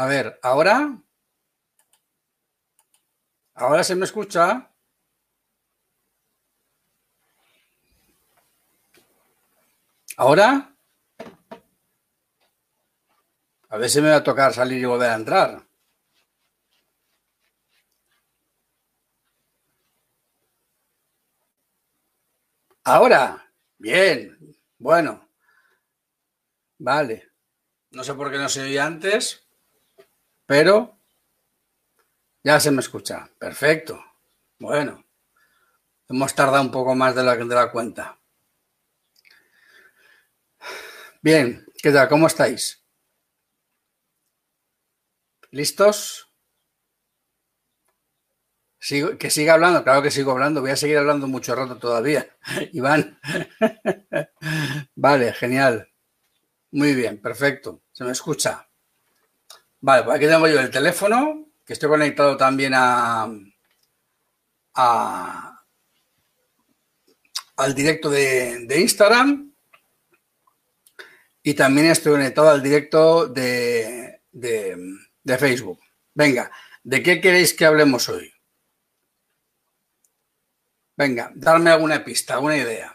A ver, ¿ahora? ¿Ahora se me escucha? ¿Ahora? A ver si me va a tocar salir y volver a entrar. Ahora. Bien. Bueno. Vale. No sé por qué no se oía antes, pero ya se me escucha. Perfecto. Bueno. Hemos tardado un poco más de la, de la cuenta. Bien. ¿Qué tal? ¿Cómo estáis? ¿Listos? que siga hablando, claro que sigo hablando, voy a seguir hablando mucho rato todavía. Iván. vale, genial. Muy bien, perfecto. Se me escucha. Vale, pues aquí tengo yo el teléfono, que estoy conectado también a, al directo de, Instagram y también estoy conectado al directo de, de Facebook. Venga, ¿de qué queréis que hablemos hoy? Venga, darme alguna pista, alguna idea.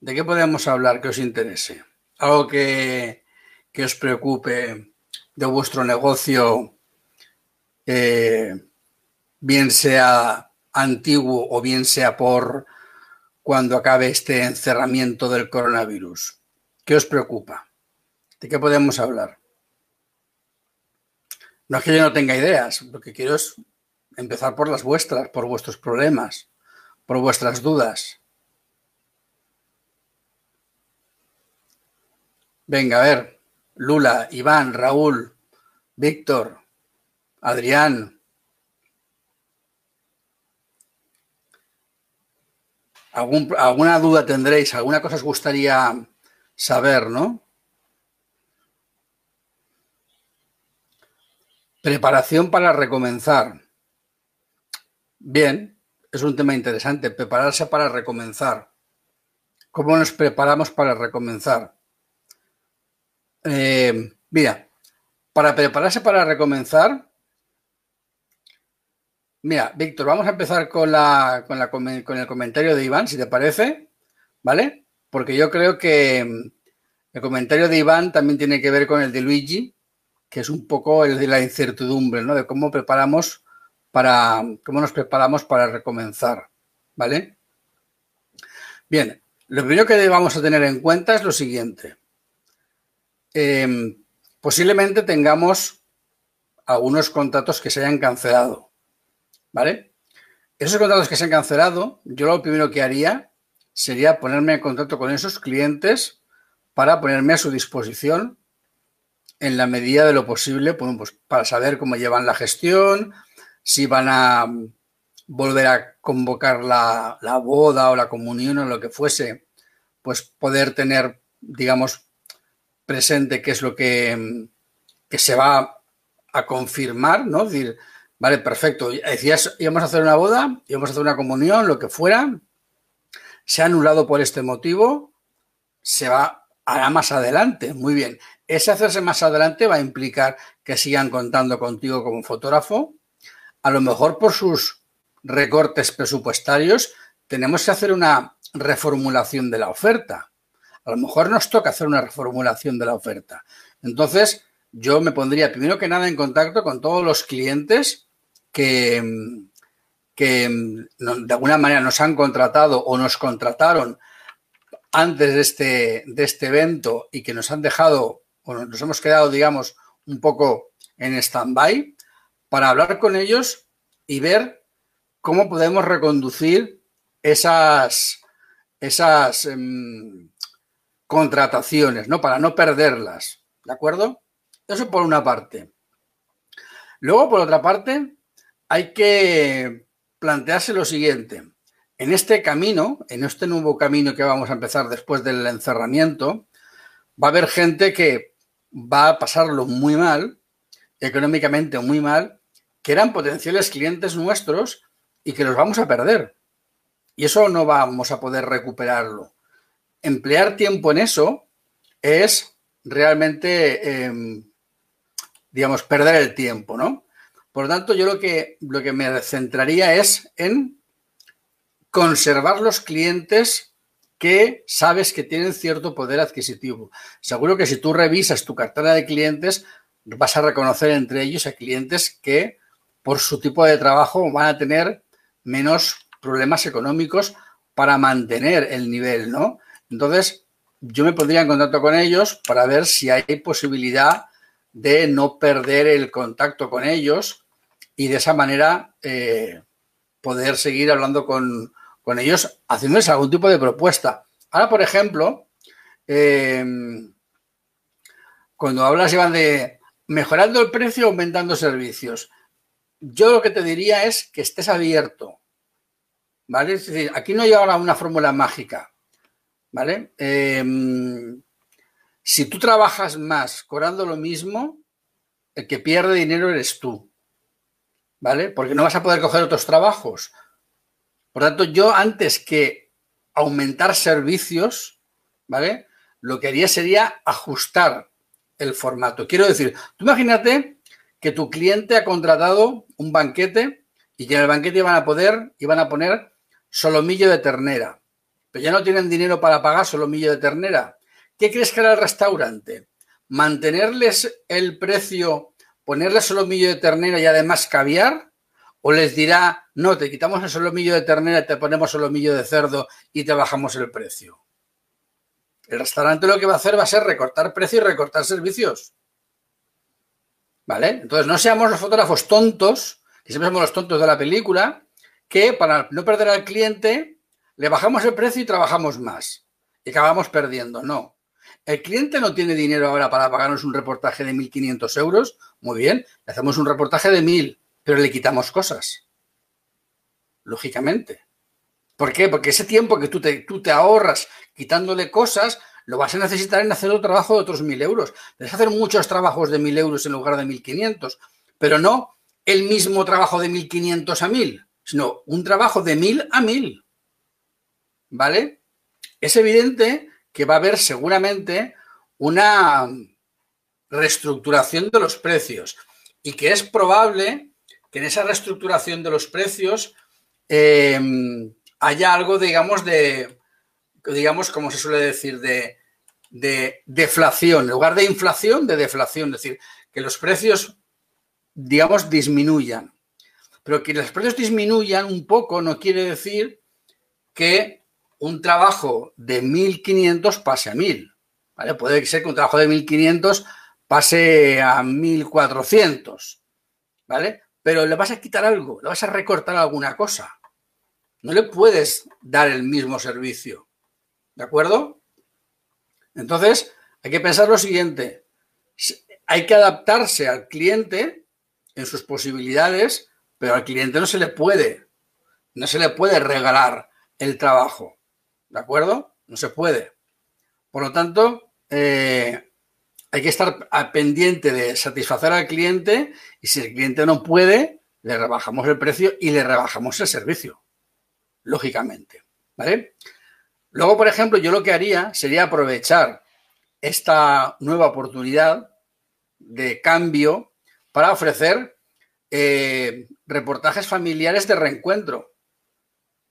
¿De qué podemos hablar que os interese? Algo que, os preocupe de vuestro negocio, eh, bien sea antiguo o bien sea por cuando acabe este encerramiento del coronavirus. ¿Qué os preocupa? ¿De qué podemos hablar? No es que yo no tenga ideas, lo que quiero es empezar por las vuestras, por vuestros problemas por vuestras dudas. Venga, a ver. Lula, Iván, Raúl, Víctor, Adrián. alguna duda tendréis, alguna cosa os gustaría saber, ¿no? Preparación para recomenzar. Bien, es un tema interesante, prepararse para recomenzar. ¿Cómo nos preparamos para recomenzar? Eh, mira, para prepararse para recomenzar, mira, Víctor, vamos a empezar con, la, con, la, con el comentario de Iván, si te parece, ¿vale? Porque yo creo que mm, el comentario de Iván también tiene que ver con el de Luigi, que es un poco el de la incertidumbre, ¿no? De cómo preparamos para cómo nos preparamos para recomenzar, ¿vale? Bien, lo primero que vamos a tener en cuenta es lo siguiente. Em, posiblemente tengamos algunos contratos que se hayan cancelado, ¿vale? Esos contratos que se han cancelado, yo lo primero que haría sería ponerme en contacto con esos clientes para ponerme a su disposición en la medida de lo posible, pues para saber cómo llevan la gestión, si van a volver a convocar la, boda o la comunión o lo que fuese, pues poder tener, digamos, presente qué es lo que, se va a confirmar, ¿no? decir, vale, perfecto, decías, íbamos a hacer una boda, íbamos a hacer una comunión, lo que fuera, se ha anulado por este motivo, se va, hará más adelante, muy bien. Ese hacerse más adelante va a implicar que sigan contando contigo como fotógrafo, a lo mejor por sus recortes presupuestarios tenemos que hacer una reformulación de la oferta. A lo mejor nos toca hacer una reformulación de la oferta. Entonces, yo me pondría primero que nada en contacto con todos los clientes que, que de alguna manera nos han contratado o nos contrataron antes de este, de este evento y que nos han dejado o nos hemos quedado, digamos, un poco en stand-by para hablar con ellos y ver cómo podemos reconducir esas, esas em, contrataciones, ¿no? Para no perderlas, ¿de acuerdo? Eso por una parte. Luego, por otra parte, hay que plantearse lo siguiente. En este camino, en este nuevo camino que vamos a empezar después del encerramiento, va a haber gente que va a pasarlo muy mal, económicamente muy mal, que eran potenciales clientes nuestros y que los vamos a perder. Y eso no vamos a poder recuperarlo. Emplear tiempo en eso es realmente, em, digamos, perder el tiempo, ¿no? Por lo tanto, yo lo que, lo que me centraría es en conservar los clientes que sabes que tienen cierto poder adquisitivo. Seguro que si tú revisas tu cartera de clientes, vas a reconocer entre ellos a clientes que por su tipo de trabajo van a tener menos problemas económicos para mantener el nivel, ¿no? Entonces, yo me pondría en contacto con ellos para ver si hay posibilidad de no perder el contacto con ellos y de esa manera eh, poder seguir hablando con, ellos, haciéndoles algún tipo de propuesta. Ahora, por ejemplo, em, cuando hablas, Iván, de mejorando el precio, aumentando servicios, yo lo que te diría es que estés abierto, ¿vale? Es decir, aquí no hay ahora una fórmula mágica, ¿vale? Em, si tú trabajas más cobrando lo mismo, el que pierde dinero eres tú. ¿Vale? Porque no vas a poder coger otros trabajos. Por tanto, yo antes que aumentar servicios, ¿vale? Lo que haría sería ajustar el formato. Quiero decir, tú imagínate que tu cliente ha contratado un banquete y que en el banquete iban a poder, iban a poner solomillo de ternera. Pero ya no tienen dinero para pagar solomillo de ternera. ¿Qué crees que era el restaurante? ¿Mantenerles el precio, ponerles solomillo de ternera y además caviar? ¿O les dirá, no, te quitamos el solomillo de ternera te ponemos solomillo de cerdo y te bajamos el precio? El restaurante lo que va a hacer va a ser recortar precio y recortar servicios. ¿Vale? Entonces no seamos los fotógrafos tontos, que siempre somos los tontos de la película, que para no perder al cliente le bajamos el precio y trabajamos más. Y acabamos perdiendo. No. El cliente no tiene dinero ahora para pagarnos un reportaje de 1.500 euros. Muy bien, le hacemos un reportaje de 1.000, pero le quitamos cosas. Lógicamente. ¿Por qué? Porque ese tiempo que tú te, ahorras quitándole cosas, lo vas a necesitar en hacer otro trabajo de otros 1.000 euros. Debes hacer muchos trabajos de 1.000 euros en lugar de 1.500, pero no el mismo trabajo de 1.500 a 1.000, sino un trabajo de 1.000 a 1.000. ¿Vale? Es evidente que va a haber seguramente una reestructuración de los precios y que es probable que en esa reestructuración de los precios eh, haya algo, digamos, de, digamos, como se suele decir, de, de deflación, en lugar de inflación, de deflación, es decir, que los precios, digamos, disminuyan. Pero que los precios disminuyan un poco no quiere decir que un trabajo de 1.500 pase a 1.000. ¿vale? Puede ser que un trabajo de 1.500 pase a 1.400. ¿Vale? Pero le vas a quitar algo, le vas a recortar alguna cosa. No le puedes dar el mismo servicio. ¿De acuerdo? Entonces, hay que pensar lo siguiente. Hay que adaptarse al cliente en sus posibilidades, pero al cliente no se le puede, no se le puede regalar el trabajo. ¿De acuerdo? No se puede. Por lo tanto, eh, hay que estar pendiente de satisfacer al cliente y si el cliente no puede, le rebajamos el precio y le rebajamos el servicio, lógicamente. ¿Vale? Luego, por ejemplo, yo lo que haría sería aprovechar esta nueva oportunidad de cambio para ofrecer eh, reportajes familiares de reencuentro.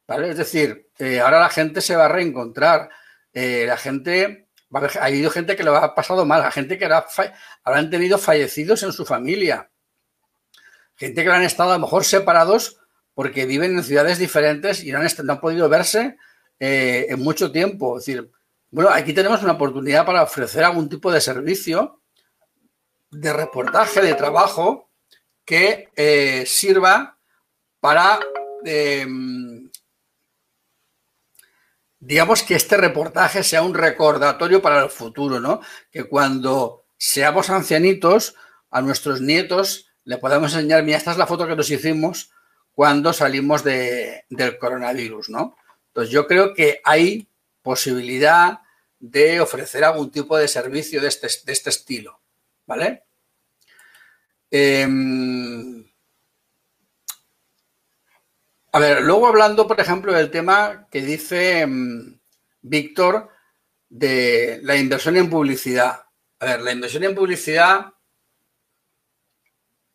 Es decir, eh, ahora la gente se va a reencontrar, eh, la gente, ha habido gente que lo ha pasado mal, la gente que habrán tenido fallecidos en su familia, gente que han estado a lo mejor separados porque viven en ciudades diferentes y no han, podido verse eh, en mucho tiempo. Es decir, bueno, aquí tenemos una oportunidad para ofrecer algún tipo de servicio de reportaje, de trabajo que sirva para digamos que este reportaje sea un recordatorio para el futuro, ¿no? Que cuando seamos ancianitos, a nuestros nietos le podamos enseñar, mira, esta es la foto que nos hicimos cuando salimos del coronavirus, ¿no? Entonces yo creo que hay posibilidad de ofrecer algún tipo de servicio de este, de este estilo, ¿vale? Em, a ver, luego hablando, por ejemplo, del tema que dice mm, Víctor de la inversión en publicidad. A ver, la inversión en publicidad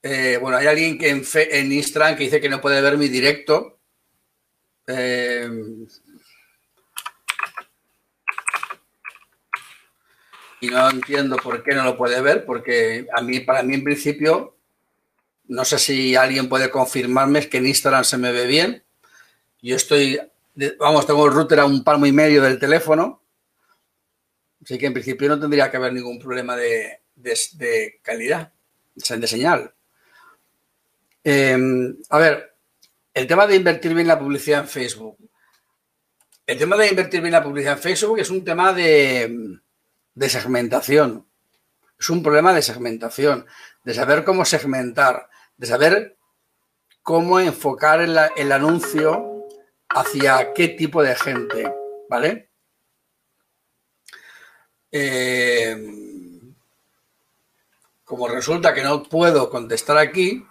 Eh, bueno, hay alguien que en, en Instagram que dice que no puede ver mi directo. Eh, y no entiendo por qué no lo puede ver, porque a mí, para mí en principio, no sé si alguien puede confirmarme que en Instagram se me ve bien. Yo estoy, vamos, tengo el router a un palmo y medio del teléfono, así que en principio no tendría que haber ningún problema de, calidad, de señal. Em, a ver, el tema de invertir bien la publicidad en Facebook. El tema de invertir bien la publicidad en Facebook es un tema de, de segmentación. Es un problema de segmentación, de saber cómo segmentar, de saber cómo enfocar el, anuncio hacia qué tipo de gente, ¿vale? Eh, como resulta que no puedo contestar aquí,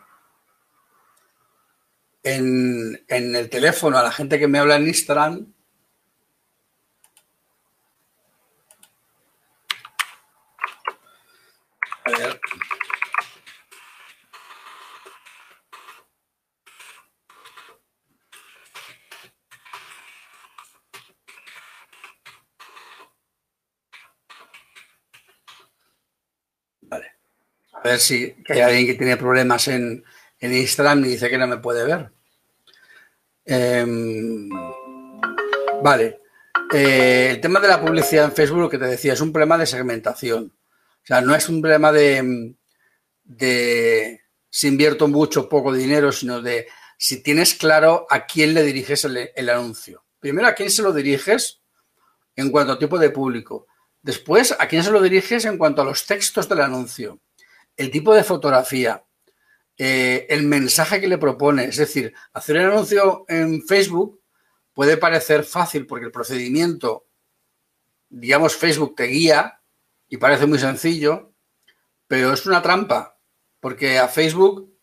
en, en, el teléfono a la gente que me habla en Instagram, Vale. A ver si hay alguien que tiene problemas en, Instagram y dice que no me puede ver. Em, vale. Eh, el tema de la publicidad en Facebook, lo que te decía, es un problema de segmentación. O sea, no es un problema de, de si invierto mucho o poco dinero, sino de si tienes claro a quién le diriges el, anuncio. Primero, a quién se lo diriges en cuanto a tipo de público. Después, a quién se lo diriges en cuanto a los textos del anuncio, el tipo de fotografía, eh, el mensaje que le propone. Es decir, hacer el anuncio en Facebook puede parecer fácil porque el procedimiento, digamos, Facebook te guía y parece muy sencillo, pero es una trampa porque a Facebook,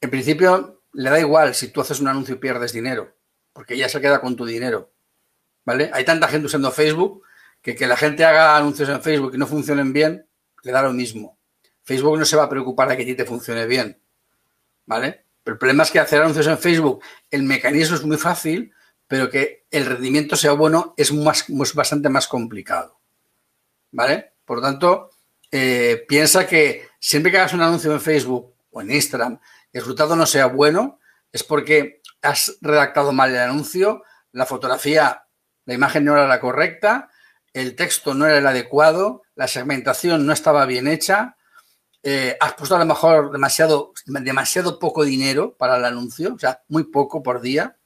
en principio, le da igual si tú haces un anuncio y pierdes dinero, porque ya se queda con tu dinero. ¿Vale? Hay tanta gente usando Facebook que que la gente haga anuncios en Facebook y no funcionen bien, le da lo mismo. Facebook no se va a preocupar de que a ti te funcione bien. ¿Vale? Pero el problema es que hacer anuncios en Facebook, el mecanismo es muy fácil, pero que el rendimiento sea bueno es, más, es bastante más complicado. ¿Vale? Por lo tanto, eh, piensa que siempre que hagas un anuncio en Facebook o en Instagram, el resultado no sea bueno, es porque has redactado mal el anuncio, la fotografía, la imagen no era la correcta, el texto no era el adecuado, la segmentación no estaba bien hecha, eh, has puesto a lo mejor demasiado, demasiado poco dinero para el anuncio, o sea, muy poco por día,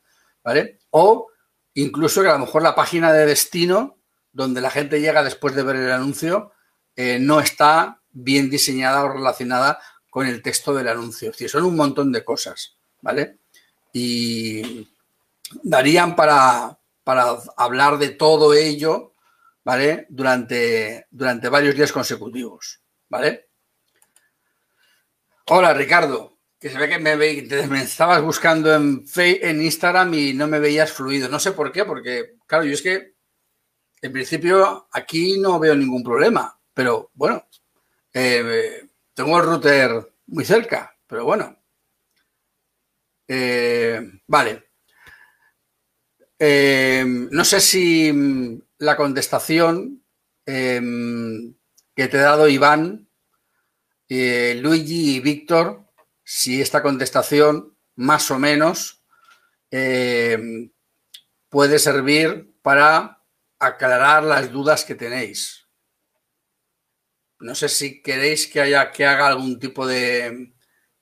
¿vale? O incluso que a lo mejor la página de destino, donde la gente llega después de ver el anuncio, eh, no está bien diseñada o relacionada con el texto del anuncio. Es decir, son un montón de cosas, ¿vale? Y darían para, para hablar de todo ello, ¿vale? Durante, durante varios días consecutivos, ¿vale? Hola, Ricardo, que se ve que me, me estabas buscando en, en Instagram y no me veías fluido. No sé por qué, porque, claro, yo es que en principio aquí no veo ningún problema. Pero bueno, eh, tengo el router muy cerca, pero bueno. Eh, vale. Eh, no sé si la contestación em, que te he dado Iván, Luigi y Víctor, si esta contestación más o menos em, puede servir para aclarar las dudas que tenéis. No sé si queréis que haya que haga algún tipo de,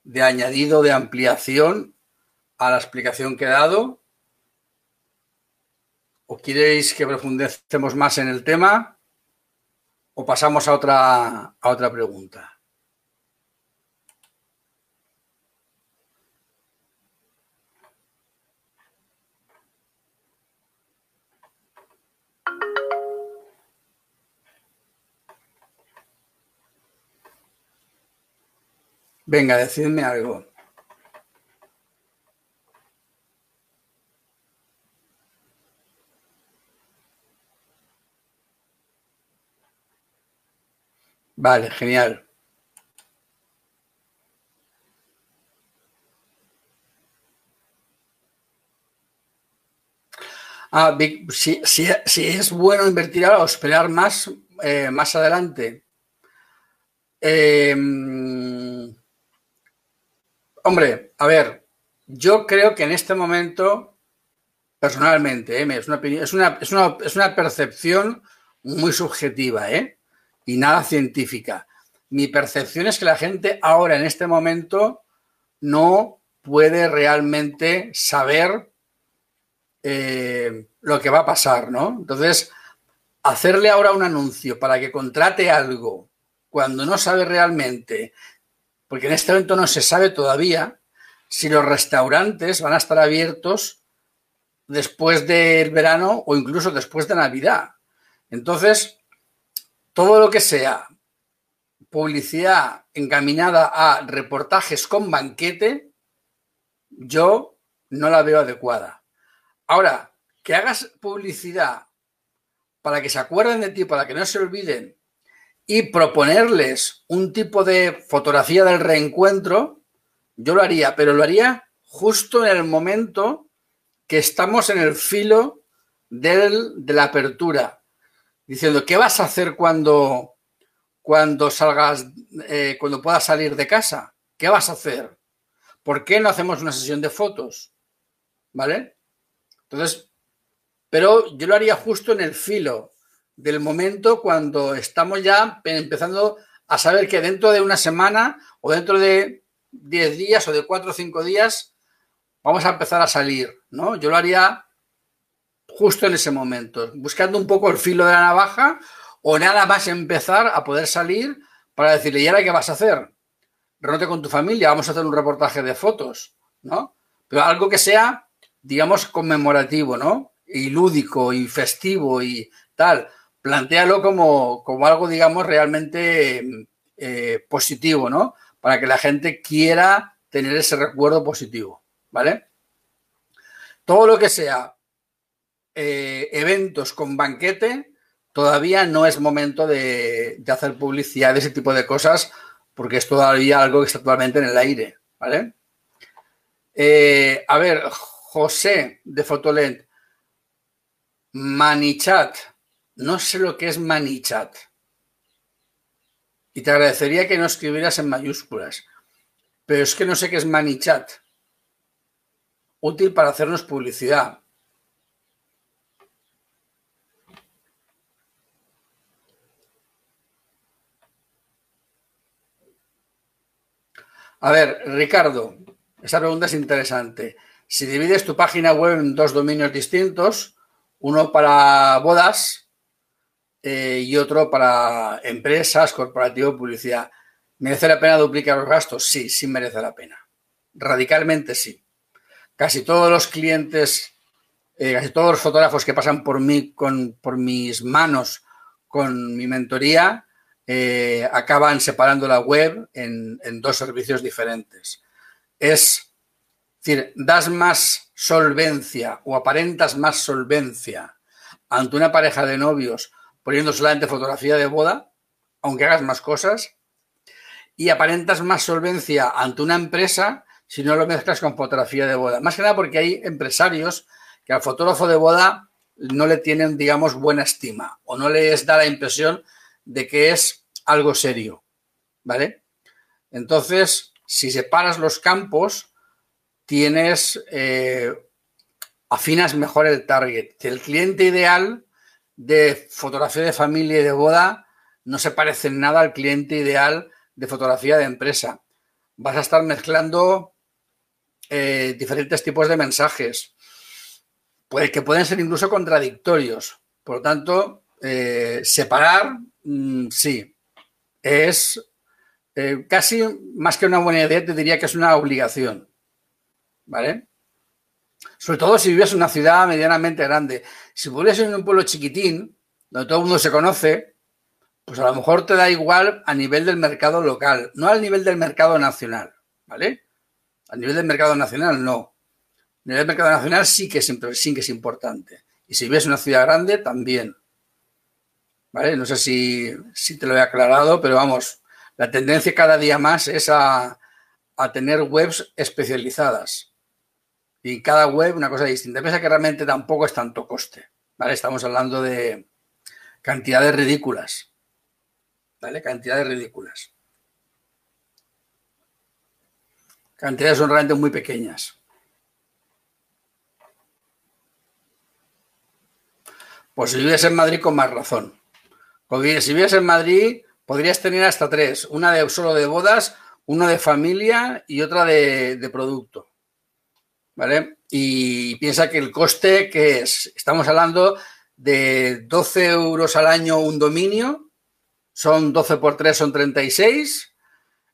de añadido, de ampliación a la explicación que he dado. ¿O queréis que profundicemos más en el tema? ¿O pasamos a otra, a otra pregunta? Venga, decidme algo. Vale, genial. Ah, si, si, si, es bueno invertir ahora o esperar más, eh, más adelante. Eh, hombre, a ver, yo creo que en este momento, personalmente, eh, es, una, es, una, es, una, es una percepción muy subjetiva ¿eh? y nada científica. Mi percepción es que la gente ahora, en este momento, no puede realmente saber eh, lo que va a pasar, ¿no? Entonces, hacerle ahora un anuncio para que contrate algo cuando no sabe realmente, porque en este momento no se sabe todavía si los restaurantes van a estar abiertos después del verano o incluso después de Navidad. Entonces, todo lo que sea publicidad encaminada a reportajes con banquete, yo no la veo adecuada. Ahora, que hagas publicidad para que se acuerden de ti, para que no se olviden, y proponerles un tipo de fotografía del reencuentro, yo lo haría, pero lo haría justo en el momento que estamos en el filo de la apertura, diciendo, ¿qué vas a hacer cuando, cuando salgas, eh, cuando puedas salir de casa? ¿Qué vas a hacer? ¿Por qué no hacemos una sesión de fotos? ¿Vale? Entonces, pero yo lo haría justo en el filo del momento cuando estamos ya empezando a saber que dentro de una semana o dentro de 10 días o de 4 o 5 días vamos a empezar a salir, ¿no? Yo lo haría justo en ese momento, buscando un poco el filo de la navaja o nada más empezar a poder salir para decirle, ¿y ahora qué vas a hacer? Renote con tu familia, vamos a hacer un reportaje de fotos, ¿no? Pero algo que sea, digamos, conmemorativo, ¿no? Y lúdico y festivo y tal. Plantéalo como, como algo, digamos, realmente eh, positivo, ¿no? Para que la gente quiera tener ese recuerdo positivo, ¿vale? Todo lo que sea eh, eventos con banquete, todavía no es momento de, hacer publicidad de ese tipo de cosas porque es todavía algo que está actualmente en el aire, ¿vale? Eh, a ver, José de Fotolent, Manichat, no sé lo que es Manichat. Y te agradecería que no escribieras en mayúsculas, pero es que no sé qué es Manichat. Útil para hacernos publicidad. A ver, Ricardo, esa pregunta es interesante. Si divides tu página web en dos dominios distintos, uno para bodas eh, y otro para empresas, corporativo, publicidad, ¿merece la pena duplicar los gastos? Sí, sí merece la pena. Radicalmente sí. Casi todos los clientes, eh, casi todos los fotógrafos que pasan por mí, con, por mis manos, con mi mentoría, eh, acaban separando la web en, dos servicios diferentes. Es decir, das más solvencia o aparentas más solvencia ante una pareja de novios poniendo solamente fotografía de boda, aunque hagas más cosas, y aparentas más solvencia ante una empresa si no lo mezclas con fotografía de boda. Más que nada porque hay empresarios que al fotógrafo de boda no le tienen, digamos, buena estima o no les da la impresión de que es algo serio, ¿vale? Entonces, si separas los campos, tienes, eh, afinas mejor el target. El cliente ideal de fotografía de familia y de boda no se parece en nada al cliente ideal de fotografía de empresa. Vas a estar mezclando eh, diferentes tipos de mensajes, pues, que pueden ser incluso contradictorios. Por lo tanto, eh, separar, mm, sí, es eh, casi más que una buena idea, te diría que es una obligación. ¿Vale? Sobre todo si vives en una ciudad medianamente grande. Si vives en un pueblo chiquitín, donde todo el mundo se conoce, pues a lo mejor te da igual a nivel del mercado local, no al nivel del mercado nacional. ¿Vale? A nivel del mercado nacional, no. A nivel del mercado nacional sí que es, sí que es importante. Y si vives en una ciudad grande, también. ¿vale? No sé si, te lo he aclarado, pero vamos, la tendencia cada día más es a, tener webs especializadas, Y cada web una cosa distinta. Piensa que realmente tampoco es tanto coste. ¿Vale? Estamos hablando de cantidades ridículas. ¿Vale? Cantidades ridículas. Cantidades son realmente muy pequeñas. Pues si vives en Madrid con más razón. Porque si vives en Madrid, podrías tener hasta tres. Una de solo de bodas, una de familia y otra de, de producto. ¿Vale? Y piensa que el coste que es, estamos hablando de 12 euros al año un dominio, son 12 por 3, son 36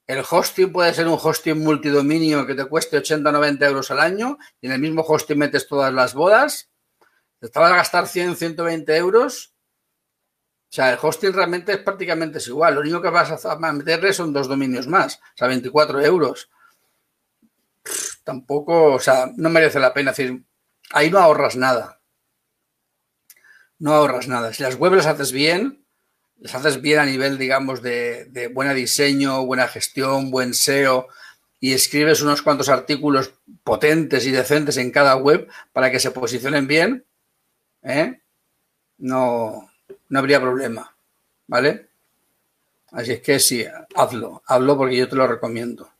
el hosting puede ser un hosting multidominio que te cueste 80 o 90 euros al año y en el mismo hosting metes todas las bodas. Te vas a gastar 100, 120 euros. O sea, el hosting realmente es prácticamente igual. Lo único que vas a meterle son dos dominios más, o sea, 24 euros. Tampoco, o sea, no merece la pena. decir, ahí no ahorras nada. No ahorras nada. Si las webs las haces bien, les haces bien a nivel, digamos, de, de buen diseño, buena gestión, buen SEO y escribes unos cuantos artículos potentes y decentes en cada web para que se posicionen bien, ¿eh? no, no habría problema, ¿vale? Así es que sí, hazlo, hazlo porque yo te lo recomiendo.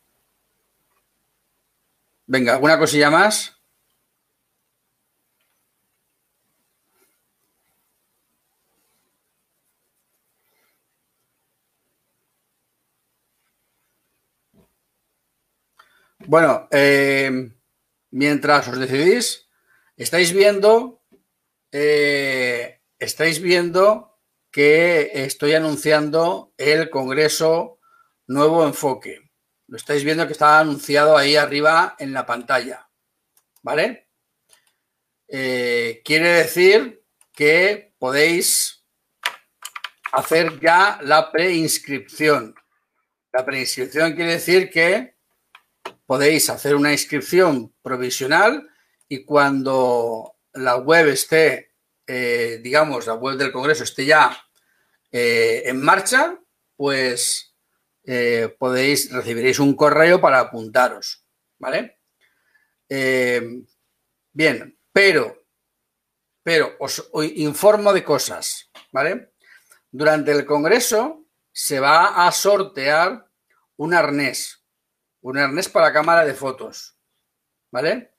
Venga, ¿alguna cosilla más? Bueno, eh, mientras os decidís, estáis viendo, eh, estáis viendo que estoy anunciando el Congreso Nuevo Enfoque. Lo estáis viendo que está anunciado ahí arriba en la pantalla. ¿Vale? Eh, quiere decir que podéis hacer ya la preinscripción. La preinscripción quiere decir que podéis hacer una inscripción provisional y cuando la web esté, eh, digamos, la web del Congreso esté ya eh, en marcha, pues eh, podéis, recibiréis un correo para apuntaros, ¿vale? bien, pero, pero os informo de cosas, ¿vale? Durante el Congreso se va a sortear un arnés, un arnés para cámara de fotos. ¿Vale?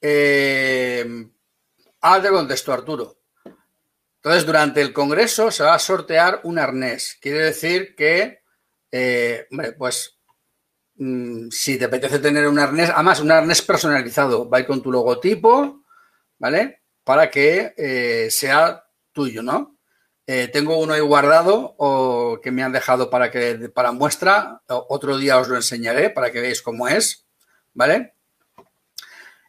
Eh, ahora te contesto, Arturo. Entonces, durante el congreso se va a sortear un arnés. Quiere decir que, eh, pues, mm, si te apetece tener un arnés, además, un arnés personalizado, va con tu logotipo, ¿vale? Para que eh, sea tuyo, ¿no? Eh, tengo uno ahí guardado o que me han dejado para que para muestra. Otro día os lo enseñaré para que veáis cómo es, ¿vale?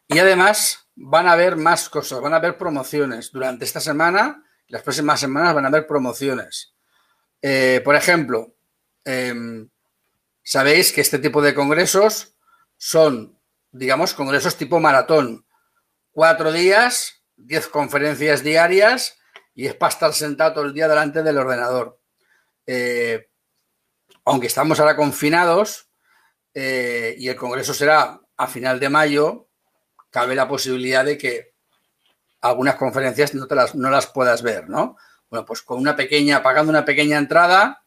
Y además van a haber más cosas, van a haber promociones. Durante esta semana, las próximas semanas van a haber promociones. Eh, por ejemplo, em, sabéis que este tipo de congresos son, digamos, congresos tipo maratón. Cuatro días, diez conferencias diarias y es para estar sentado todo el día delante del ordenador. Eh, aunque estamos ahora confinados eh, y el Congreso será a final de mayo, cabe la posibilidad de que algunas conferencias no, te las, no las puedas ver, ¿no? Bueno, pues con una pequeña, pagando una pequeña entrada,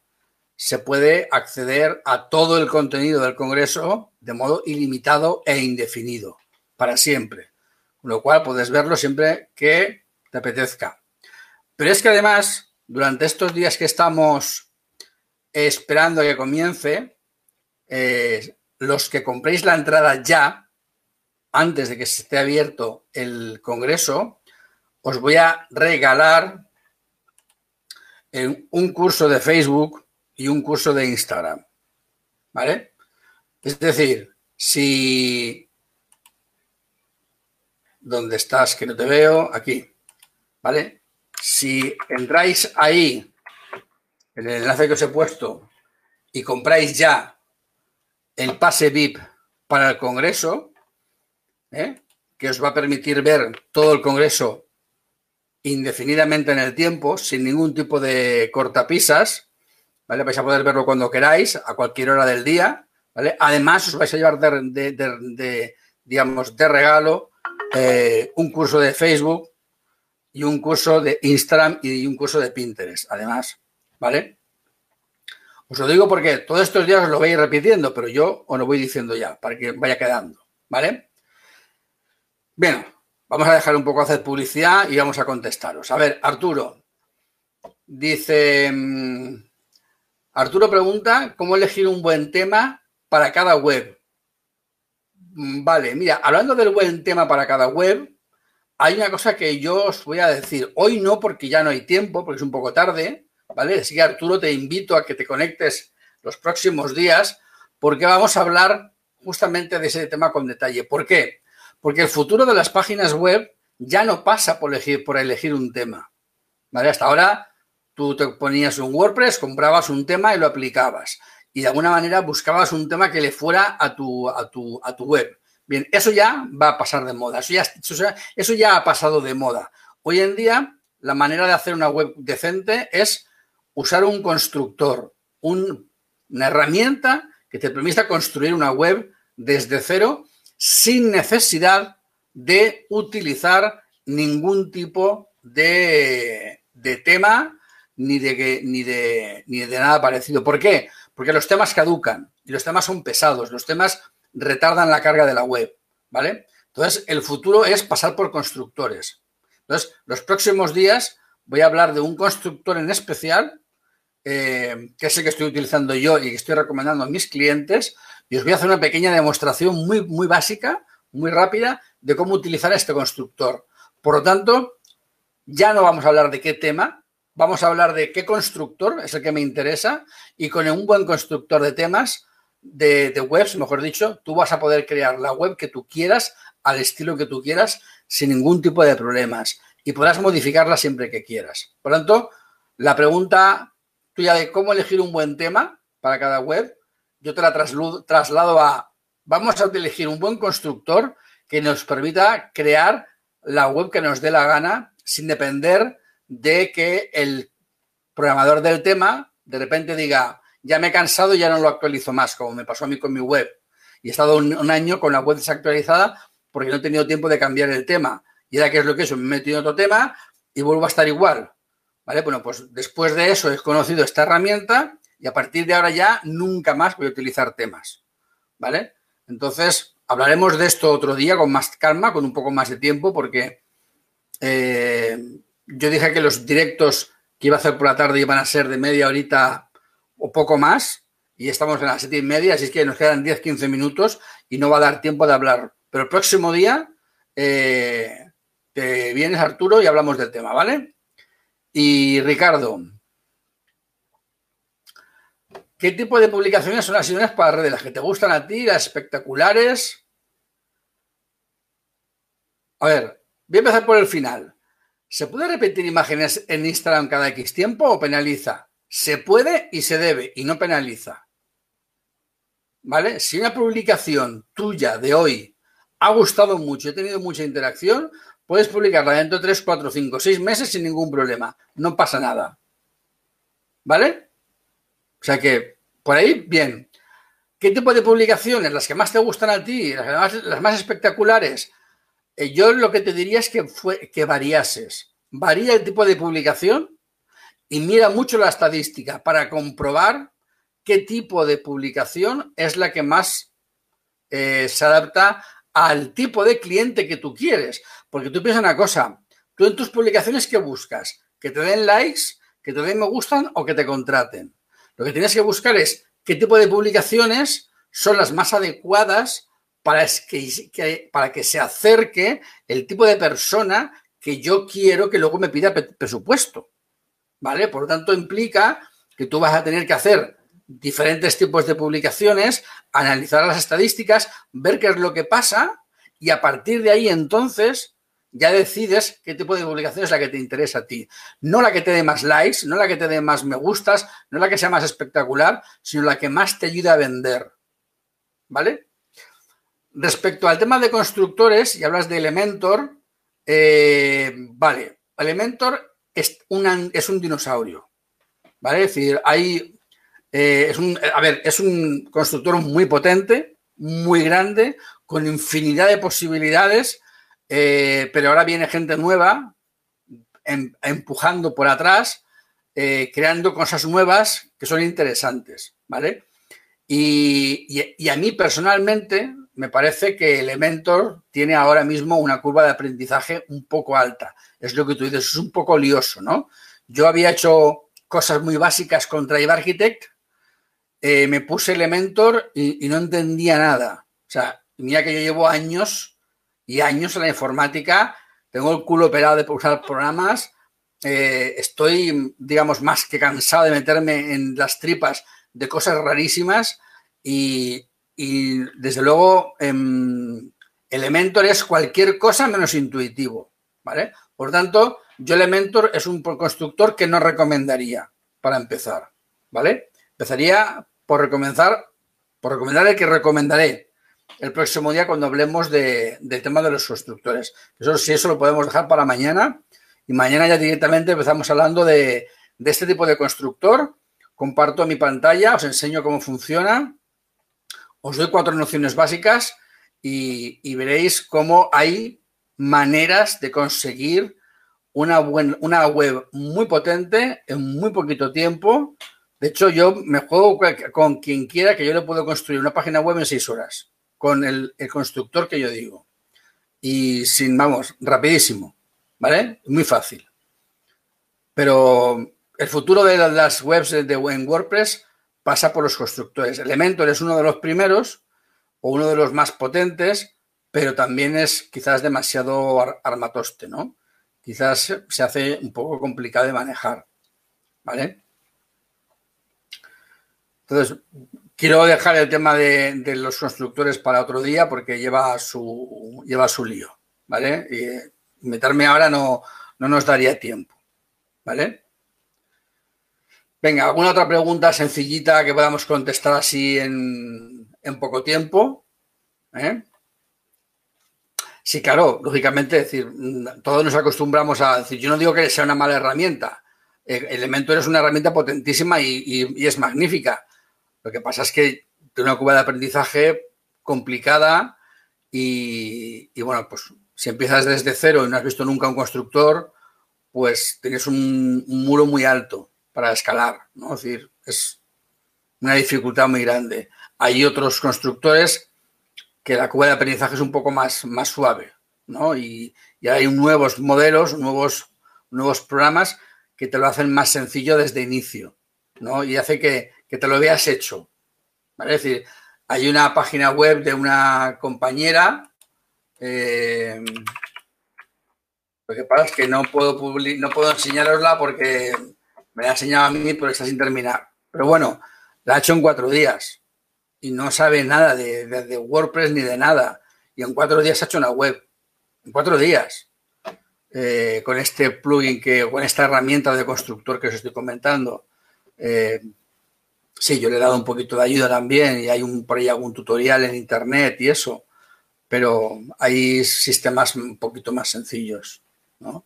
se puede acceder a todo el contenido del Congreso de modo ilimitado e indefinido, para siempre. Con lo cual puedes verlo siempre que te apetezca. Pero es que además, durante estos días que estamos esperando que comience, eh, los que compréis la entrada ya, antes de que se esté abierto el Congreso, os voy a regalar un curso de Facebook y un curso de Instagram. ¿Vale? Es decir, si... ¿Dónde estás? Que no te veo. Aquí. ¿Vale? Si entráis ahí, en el enlace que os he puesto, y compráis ya el pase VIP para el Congreso, ¿eh? que os va a permitir ver todo el Congreso indefinidamente en el tiempo, sin ningún tipo de cortapisas, ¿vale? Vais a poder verlo cuando queráis, a cualquier hora del día, ¿vale? Además, os vais a llevar de, digamos, de regalo eh, un curso de Facebook y un curso de Instagram y un curso de Pinterest, además, ¿vale? Os lo digo porque todos estos días os lo veis repitiendo, pero yo os lo voy diciendo ya, para que vaya quedando, ¿vale? Bien, vamos a dejar un poco hacer publicidad y vamos a contestaros. A ver, Arturo, dice, mm, Arturo pregunta, ¿cómo elegir un buen tema para cada web? Mm, vale, mira, hablando del buen tema para cada web, hay una cosa que yo os voy a decir. Hoy no, porque ya no hay tiempo, porque es un poco tarde, ¿vale? Así que Arturo, te invito a que te conectes los próximos días, porque vamos a hablar justamente de ese tema con detalle. ¿Por qué? Porque el futuro de las páginas web ya no pasa por elegir, un tema. Hasta ahora tú te ponías un WordPress, comprabas un tema y lo aplicabas. Y de alguna manera buscabas un tema que le fuera a tu, web. Bien, eso ya va a pasar de moda, eso ya, eso ya ha pasado de moda. Hoy en día, la manera de hacer una web decente es usar un constructor, una herramienta que te permita construir una web desde cero sin necesidad de utilizar ningún tipo de, tema ni de, ni, de, ni de nada parecido. ¿Por qué? Porque los temas caducan y los temas son pesados, los temas retardan la carga de la web, ¿vale? Entonces, el futuro es pasar por constructores. Entonces, los próximos días voy a hablar de un constructor en especial, eh, que es el que estoy utilizando yo y que estoy recomendando a mis clientes, y os voy a hacer una pequeña demostración muy, muy básica, muy rápida, de cómo utilizar este constructor. Por lo tanto, ya no vamos a hablar de qué tema, vamos a hablar de qué constructor es el que me interesa y con un buen constructor de temas de, webs, mejor dicho, tú vas a poder crear la web que tú quieras, al estilo que tú quieras, sin ningún tipo de problemas. Y podrás modificarla siempre que quieras. Por lo tanto, la pregunta tuya de cómo elegir un buen tema para cada web, yo te la traslado a, vamos a elegir un buen constructor que nos permita crear la web que nos dé la gana sin depender de que el programador del tema de repente diga, ya me he cansado y ya no lo actualizo más, como me pasó a mí con mi web. Y he estado un, año con la web desactualizada porque no he tenido tiempo de cambiar el tema. Y ahora, ¿qué es lo que es? Me he metido en otro tema y vuelvo a estar igual. ¿Vale? Bueno, pues después de eso he conocido esta herramienta y a partir de ahora ya nunca más voy a utilizar temas. ¿Vale? Entonces, hablaremos de esto otro día con más calma, con un poco más de tiempo, porque eh, yo dije que los directos que iba a hacer por la tarde iban a ser de media horita o poco más y estamos en las siete y media, así que nos quedan 10-15 minutos y no va a dar tiempo de hablar. Pero el próximo día eh, te vienes, Arturo, y hablamos del tema, ¿vale? Y Ricardo, ¿qué tipo de publicaciones son las ideales para redes? ¿Las que te gustan a ti, las espectaculares? A ver, voy a empezar por el final. ¿Se puede repetir imágenes en Instagram cada X tiempo o penaliza? Se puede y se debe y no penaliza. ¿Vale? Si una publicación tuya de hoy ha gustado mucho, he tenido mucha interacción, puedes publicarla dentro de 3, 4, 5, 6 meses sin ningún problema. No pasa nada. ¿Vale? Sea que, por ahí, bien. ¿Qué tipo de publicaciones? Las que más te gustan a ti, las más, espectaculares. Eh, yo lo que te diría es que, fue, que variases. Varía el tipo de publicación y mira mucho la estadística para comprobar qué tipo de publicación es la que más eh, se adapta al tipo de cliente que tú quieres. Porque tú piensas una cosa, tú en tus publicaciones, ¿qué buscas? Que te den likes, que te den me gustan o que te contraten. Lo que tienes que buscar es qué tipo de publicaciones son las más adecuadas para que, para que se acerque el tipo de persona que yo quiero que luego me pida presupuesto. ¿vale? Por lo tanto, implica que tú vas a tener que hacer diferentes tipos de publicaciones, analizar las estadísticas, ver qué es lo que pasa y a partir de ahí entonces ya decides qué tipo de publicación es la que te interesa a ti. No la que te dé más likes, no la que te dé más me gustas, no la que sea más espectacular, sino la que más te ayuda a vender. ¿Vale? Respecto al tema de constructores, y hablas de Elementor, eh, vale, Elementor es, es un dinosaurio. ¿Vale? Es decir, hay Eh, es un, a ver, es un constructor muy potente, muy grande, con infinidad de posibilidades, eh, pero ahora viene gente nueva em, empujando por atrás, eh, creando cosas nuevas que son interesantes, ¿vale? Y, a mí personalmente me parece que Elementor tiene ahora mismo una curva de aprendizaje un poco alta. Es lo que tú dices, es un poco lioso, ¿no? Yo había hecho cosas muy básicas con Drive Architect, eh, me puse Elementor y, no entendía nada. O sea, mira que yo llevo años y años en la informática, tengo el culo operado de usar programas, eh, estoy, digamos, más que cansado de meterme en las tripas de cosas rarísimas y, desde luego em, Elementor es cualquier cosa menos intuitivo, ¿vale? Por tanto, yo Elementor es un constructor que no recomendaría para empezar, ¿vale? Empezaría por recomendar, por recomendar el que recomendaré el próximo día cuando hablemos del tema de los constructores. Eso sí, eso lo podemos dejar para mañana y mañana ya directamente empezamos hablando de, de este tipo de constructor comparto mi pantalla, os enseño cómo funciona, os doy cuatro nociones básicas y, veréis cómo hay maneras de conseguir una, una web muy potente en muy poquito tiempo. De hecho, yo me juego con quien quiera que yo le puedo construir una página web en seis horas con el, constructor que yo digo. Y sin, vamos, rapidísimo, ¿vale? Muy fácil. Pero el futuro de las webs de, en WordPress pasa por los constructores. Elementor es uno de los primeros o uno de los más potentes, pero también es quizás demasiado armatoste, ¿no? Quizás se hace un poco complicado de manejar, ¿vale? Entonces, quiero dejar el tema de, los constructores para otro día porque lleva su, lleva su lío, ¿vale? Y meterme ahora no, no nos daría tiempo, ¿vale? Venga, ¿alguna otra pregunta sencillita que podamos contestar así en, poco tiempo? ¿Eh? Sí, claro, lógicamente, decir, todos nos acostumbramos a decir, yo no digo que sea una mala herramienta. Elementor es una herramienta potentísima y, es magnífica. Lo que pasa es que tiene una curva de aprendizaje complicada y, bueno, pues si empiezas desde cero y no has visto nunca un constructor, pues tienes un muro muy alto para escalar, ¿no? Es decir, es una dificultad muy grande. Hay otros constructores que la curva de aprendizaje es un poco más, más suave, ¿no? Y, hay nuevos modelos, nuevos, nuevos programas que te lo hacen más sencillo desde inicio, ¿no? Y hace que, te lo veas hecho. Es decir, hay una página web de una compañera, eh, lo que pasa es que no puedo, no puedo enseñarosla porque me la ha enseñado a mí, pero está sin terminar. Pero bueno, la ha hecho en cuatro días y no sabe nada de, WordPress ni de nada. Y en cuatro días ha hecho una web. En cuatro días. Eh, con este plugin que, con esta herramienta de constructor que os estoy comentando. Eh, sí, yo le he dado un poquito de ayuda también y hay un, por ahí algún tutorial en internet y eso, pero hay sistemas un poquito más sencillos, ¿no?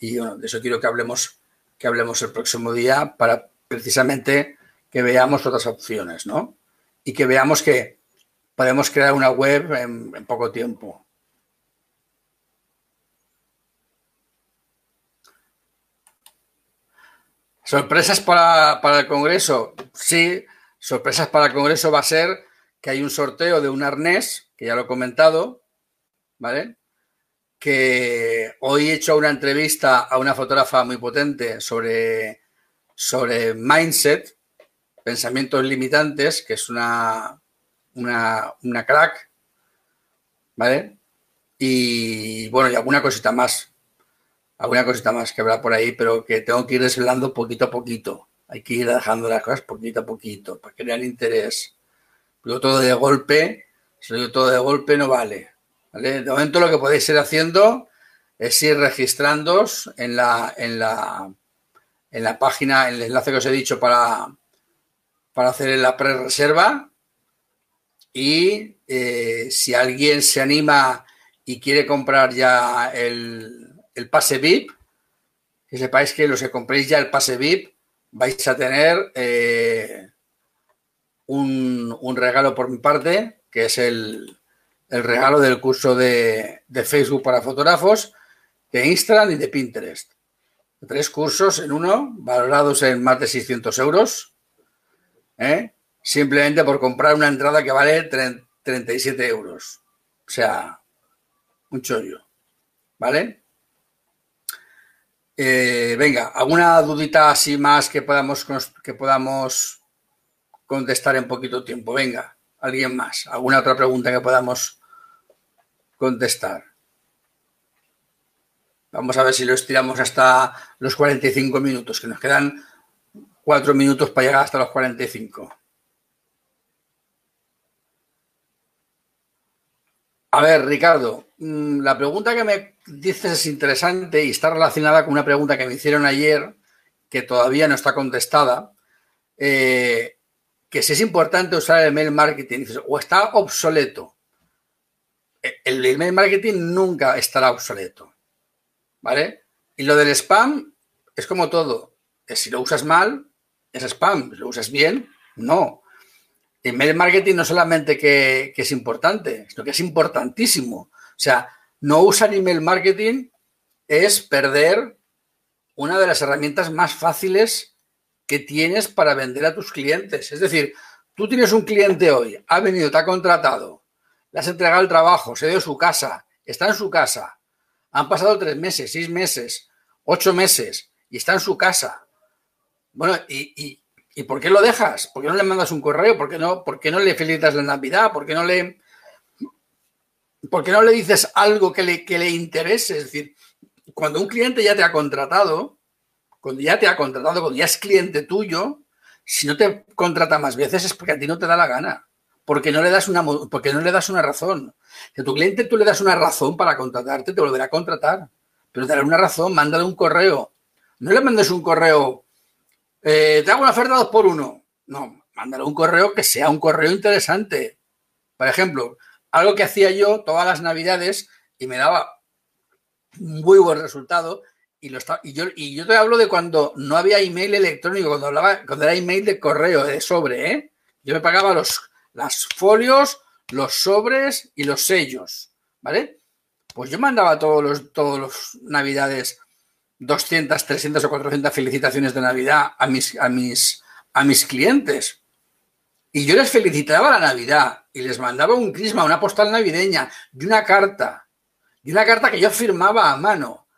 Y bueno, de eso quiero que hablemos que hablemos el próximo día para precisamente que veamos otras opciones, ¿no? Y que veamos que podemos crear una web en, poco tiempo. ¿Sorpresas para, para, el Congreso? Sí, sorpresas para el Congreso va a ser que hay un sorteo de un arnés, que ya lo he comentado, ¿vale? que hoy he hecho una entrevista a una fotógrafa muy potente sobre, sobre mindset, pensamientos limitantes, que es una, una, una crack, ¿vale? Y bueno, y alguna cosita más, alguna cosita más que habrá por ahí, pero que tengo que ir desvelando poquito a poquito. Hay que ir dejando las cosas poquito a poquito para crear interés. Pero todo de golpe, si todo de golpe no vale. De momento lo que podéis ir haciendo es ir registrándoos en la, en la, en la página, en el enlace que os he dicho para, para hacer la pre-reserva. Y eh, si alguien se anima y quiere comprar ya el, pase VIP, que sepáis que los que compréis ya el pase VIP vais a tener eh, un, regalo por mi parte, que es el, regalo del curso de, Facebook para fotógrafos, de Instagram y de Pinterest. Tres cursos en uno, valorados en más de 600 euros, ¿eh? simplemente por comprar una entrada que vale 37 euros. O sea, un chollo. ¿Vale? Eh, venga, ¿alguna dudita así más que podamos, que podamos contestar en poquito tiempo? Venga, alguien más. ¿Alguna otra pregunta que podamos contestar? Vamos a ver si lo estiramos hasta los 45 minutos, que nos quedan cuatro minutos para llegar hasta los 45. A ver, Ricardo, mm, la pregunta que me dices es interesante y está relacionada con una pregunta que me hicieron ayer que todavía no está contestada, eh, que si es importante usar el email marketing o está obsoleto. E, el email marketing nunca estará obsoleto, ¿vale? Y lo del spam es como todo. Si lo usas mal, es spam. Si lo usas bien, no. Email marketing no solamente que, es importante, sino que es importantísimo. O sea, no usar email marketing es perder una de las herramientas más fáciles que tienes para vender a tus clientes. Es decir, tú tienes un cliente hoy, ha venido, te ha contratado, le has entregado el trabajo, se dio su casa, está en su casa, han pasado tres meses, seis meses, ocho meses y está en su casa. Bueno, ¿Y por qué lo dejas? ¿Por qué no le mandas un correo? ¿Por qué no, por qué no le felicitas la Navidad? ¿Por qué no le, por no le dices algo que le, que le interese? Es decir, cuando un cliente ya te ha contratado, cuando ya te ha contratado, cuando ya es cliente tuyo, si no te contrata más veces es porque a ti no te da la gana. Porque no le das una, porque no le das una razón. Si a tu cliente tú le das una razón para contratarte, te volverá a contratar. Pero te dará una razón, mándale un correo. No le mandes un correo eh, te hago una oferta dos por uno. No, mándale un correo que sea un correo interesante. Por ejemplo, algo que hacía yo todas las navidades y me daba muy buen resultado. Y, yo, te hablo de cuando no había email electrónico, cuando era email de correo, de sobre, ¿eh? Yo me pagaba los las folios, los sobres y los sellos, ¿vale? Pues yo mandaba todos los navidades 200, 300 o 400 felicitaciones de Navidad a mis, a mis, a mis clientes. Y yo les felicitaba la Navidad y les mandaba un crisma, una postal navideña y una carta. Y una carta que yo firmaba a mano.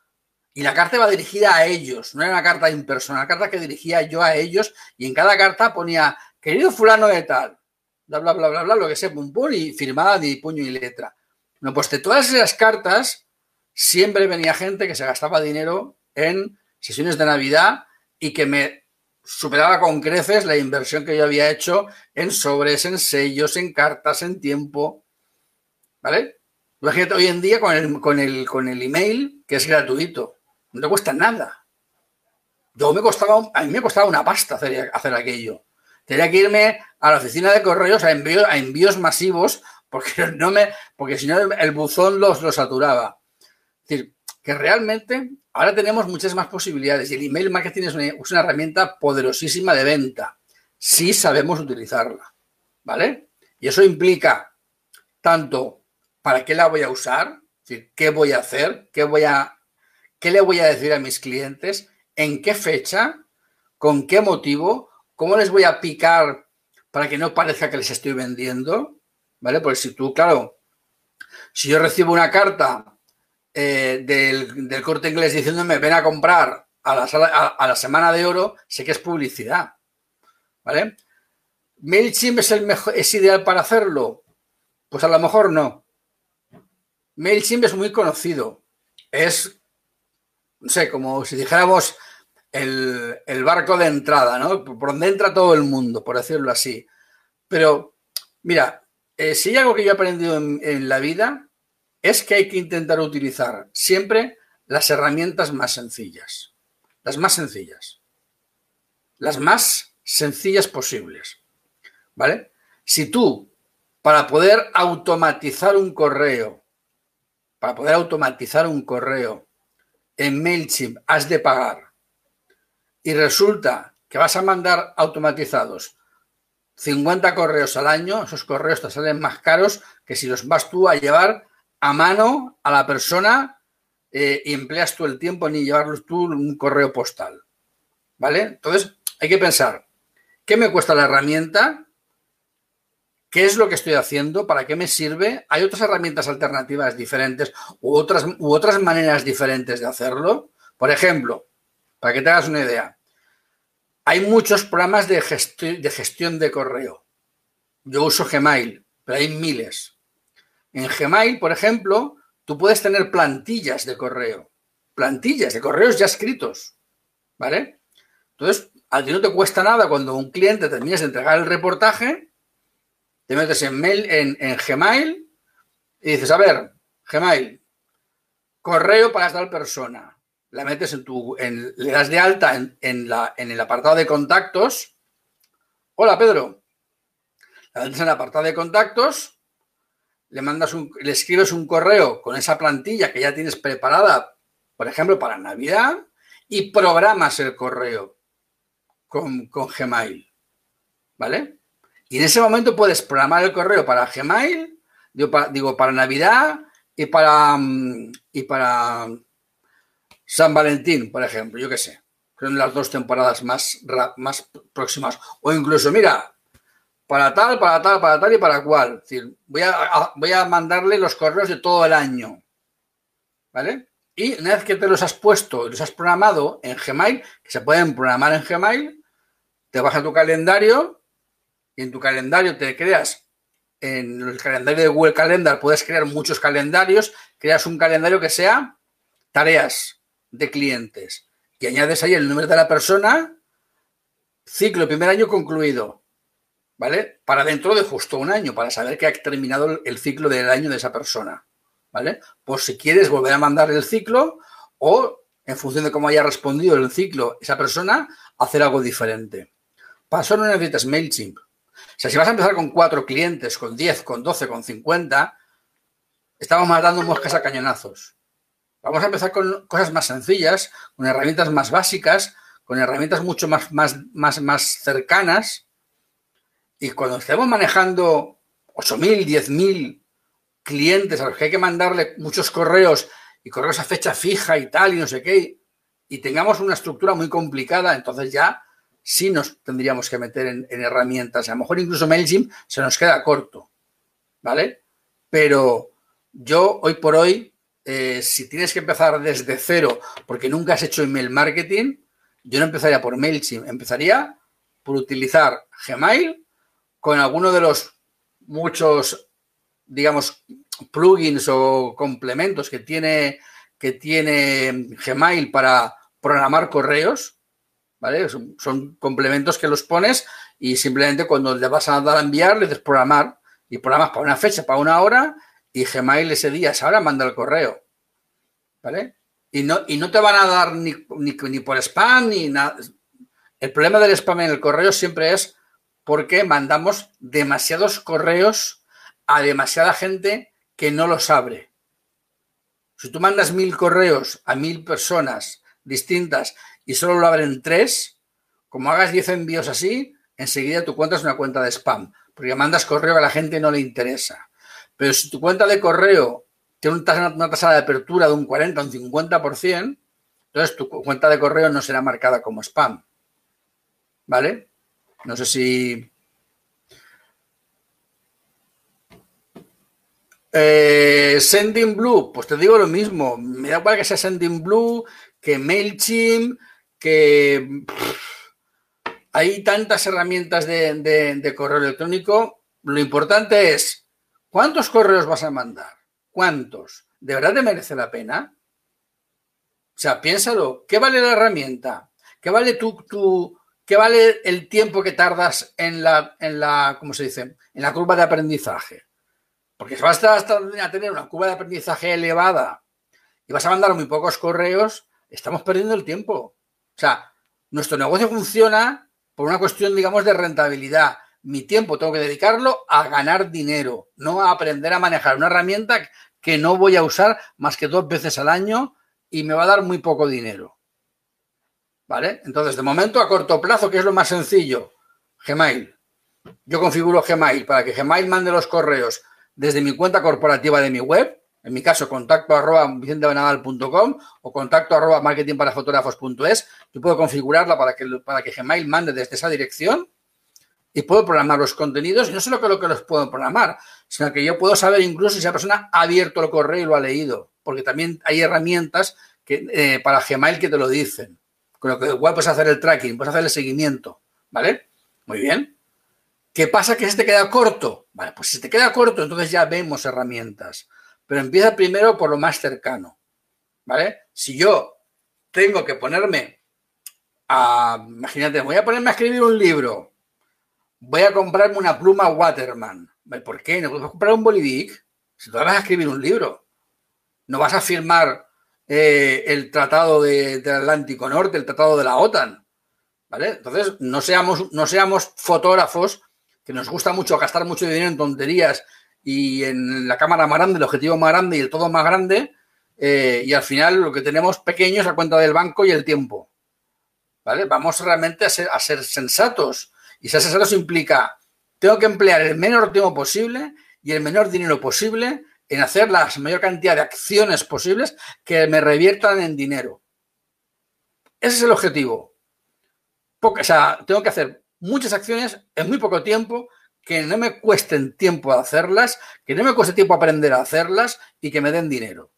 Y la carta iba dirigida a ellos, no era una carta impersonal, una carta que dirigía yo a ellos y en cada carta ponía, querido fulano de tal, bla, bla, bla, bla, bla, lo que sea, pum, pum, y firmada de puño y letra. No, pues de todas esas cartas siempre venía gente que se gastaba dinero en sesiones de Navidad y que me superaba con creces la inversión que yo había hecho en sobres, en sellos, en cartas, en tiempo. ¿Vale? Imagínate hoy en día con el, con el, con el email, que es gratuito. No te cuesta nada. Yo me costaba, a mí me costaba una pasta hacer, hacer aquello. Tenía que irme a la oficina de correos a, envío, a envíos masivos porque no me, porque si no el, buzón los, los saturaba. Es decir, que realmente ahora tenemos muchas más posibilidades y el email marketing es una, herramienta poderosísima de venta si sabemos utilizarla, ¿vale? Y eso implica tanto para qué la voy a usar, es decir, qué voy a hacer, qué voy a qué le voy a decir a mis clientes, en qué fecha, con qué motivo, cómo les voy a picar para que no parezca que les estoy vendiendo, ¿vale? Porque si tú, claro, si yo recibo una carta eh, del, corte inglés diciéndome ven a comprar a la, a, la semana de oro, sé que es publicidad. ¿Vale? ¿MailChimp es, el mejor, es ideal para hacerlo? Pues a lo mejor no. MailChimp es muy conocido. Es, no sé, como si dijéramos el, barco de entrada, ¿no? Por donde entra todo el mundo, por decirlo así. Pero, mira, eh, si hay algo que yo he aprendido en la vida, es que hay que intentar utilizar siempre las herramientas más sencillas. Las más sencillas. Las más sencillas posibles. ¿Vale? Si tú, para poder automatizar un correo, para poder automatizar un correo en MailChimp has de pagar y resulta que vas a mandar automatizados 50 correos al año, esos correos te salen más caros que si los vas tú a llevar a mano a la persona eh, y empleas tú el tiempo ni llevarlos tú un correo postal. ¿Vale? Entonces, hay que pensar, ¿qué me cuesta la herramienta? ¿Qué es lo que estoy haciendo? ¿Para qué me sirve? ¿Hay otras herramientas alternativas diferentes u otras, u otras maneras diferentes de hacerlo? Por ejemplo, para que te hagas una idea, hay muchos programas de, de gestión de correo. Yo uso Gmail, pero hay miles. En Gmail, por ejemplo, tú puedes tener plantillas de correo. Plantillas de correos ya escritos. ¿Vale? Entonces, a ti no te cuesta nada cuando un cliente termines de entregar el reportaje, te metes en, mail, en, Gmail y dices, a ver, Gmail, correo para tal persona la metes en tu, le das de alta en, la, en el apartado de contactos. Hola, Pedro. La metes en el apartado de contactos, le mandas un, le escribes un correo con esa plantilla que ya tienes preparada, por ejemplo, para Navidad, y programas el correo con, Gmail. ¿Vale? Y en ese momento puedes programar el correo para Gmail, digo, para, digo, para Navidad y para, mm, y para San Valentín, por ejemplo, yo qué sé, son las dos temporadas más, más próximas. O incluso, mira, para tal, para tal, para tal y para cual. Es decir, voy a, voy a mandarle los correos de todo el año. ¿Vale? Y una vez que te los has puesto los has programado en Gmail, que se pueden programar en Gmail, te vas a tu calendario y en tu calendario te creas, en el calendario de Google Calendar puedes crear muchos calendarios, creas un calendario que sea tareas, de clientes y añades ahí el número de la persona, ciclo primer año concluido, ¿vale? Para dentro de justo un año, para saber que ha terminado el ciclo del año de esa persona, ¿vale? Por si quieres volver a mandar el ciclo o, en función de cómo haya respondido el ciclo esa persona, hacer algo diferente. Para eso no necesitas MailChimp. O sea, si vas a empezar con cuatro clientes, con 10, con 12, con 50, estamos matando moscas a cañonazos. Vamos a empezar con cosas más sencillas, con herramientas más básicas, con herramientas mucho más, más, más, más cercanas. Y cuando estemos manejando 8.000, 10.000 clientes a los que hay que mandarle muchos correos y correos a fecha fija y tal y no sé qué, y tengamos una estructura muy complicada, entonces ya sí nos tendríamos que meter en, en herramientas. A lo mejor incluso MailChimp se nos queda corto, ¿vale? Pero yo hoy por hoy eh, si tienes que empezar desde cero porque nunca has hecho email marketing, yo no empezaría por MailChimp, empezaría por utilizar Gmail con alguno de los muchos, digamos, plugins o complementos que tiene, que tiene Gmail para programar correos, ¿vale? Son, complementos que los pones y simplemente cuando le vas a dar a enviar le des programar y programas para una fecha, para una hora y Gmail ese día, esa hora manda el correo. ¿Vale? Y no, y no te van a dar ni, ni, por spam ni nada. El problema del spam en el correo siempre es porque mandamos demasiados correos a demasiada gente que no los abre. Si tú mandas mil correos a mil personas distintas y solo lo abren tres, como hagas diez envíos así, enseguida tu cuenta es una cuenta de spam, porque mandas correo que a la gente no le interesa. Pero si tu cuenta de correo tiene una tasa de apertura de un 40 o un 50%, entonces tu cuenta de correo no será marcada como spam. ¿Vale? No sé si... Eh, Sending Blue, pues te digo lo mismo. Me da igual que sea Sending Blue, que MailChimp, que... hay tantas herramientas de correo electrónico. Lo importante es ¿Cuántos correos vas a mandar? ¿Cuántos? ¿De verdad te merece la pena? O sea, piénsalo. ¿Qué vale la herramienta? ¿Qué vale tu, tu qué vale el tiempo que tardas en la, en la, ¿cómo se dice? En la curva de aprendizaje. Porque si vas a tener una curva de aprendizaje elevada y vas a mandar muy pocos correos, estamos perdiendo el tiempo. O sea, nuestro negocio funciona por una cuestión, digamos, de rentabilidad mi tiempo tengo que dedicarlo a ganar dinero, no a aprender a manejar una herramienta que no voy a usar más que dos veces al año y me va a dar muy poco dinero. ¿Vale? Entonces, de momento, a corto plazo, ¿qué es lo más sencillo? Gmail. yo configuro Gmail para que Gmail mande los correos desde mi cuenta corporativa de mi web, en mi caso contacto arroba vicentebenadal.com o contacto arroba marketingparafotógrafos.es, yo puedo configurarla para que, para que Gmail mande desde esa dirección y puedo programar los contenidos y no solo que lo que los puedo programar, sino que yo puedo saber incluso si esa persona ha abierto el correo y lo ha leído, porque también hay herramientas que, eh, para Gmail que te lo dicen, con lo que igual puedes hacer el tracking, puedes hacer el seguimiento, ¿vale? Muy bien. ¿Qué pasa que se te queda corto? Vale, pues si te queda corto, entonces ya vemos herramientas. Pero empieza primero por lo más cercano. ¿Vale? Si yo tengo que ponerme a. Imagínate, voy a ponerme a escribir un libro. Voy a comprarme una pluma Waterman. ¿Por qué? ¿No puedes comprar un Bolivic? Si tú vas a escribir un libro, no vas a firmar eh, el tratado del Atlántico Norte, el tratado de la OTAN. ¿Vale? Entonces, no seamos, no seamos fotógrafos que nos gusta mucho gastar mucho dinero en tonterías y en la cámara más grande, el objetivo más grande y el todo más grande, eh, y al final lo que tenemos pequeño es la cuenta del banco y el tiempo. ¿Vale? Vamos realmente a ser, a ser sensatos. Y ser sensatos implica, tengo que emplear el menor tiempo posible y el menor dinero posible en hacer la mayor cantidad de acciones posibles que me reviertan en dinero. Ese es el objetivo. o sea, tengo que hacer muchas acciones en muy poco tiempo, que no me cuesten tiempo hacerlas, que no me cueste tiempo aprender a hacerlas y que me den dinero.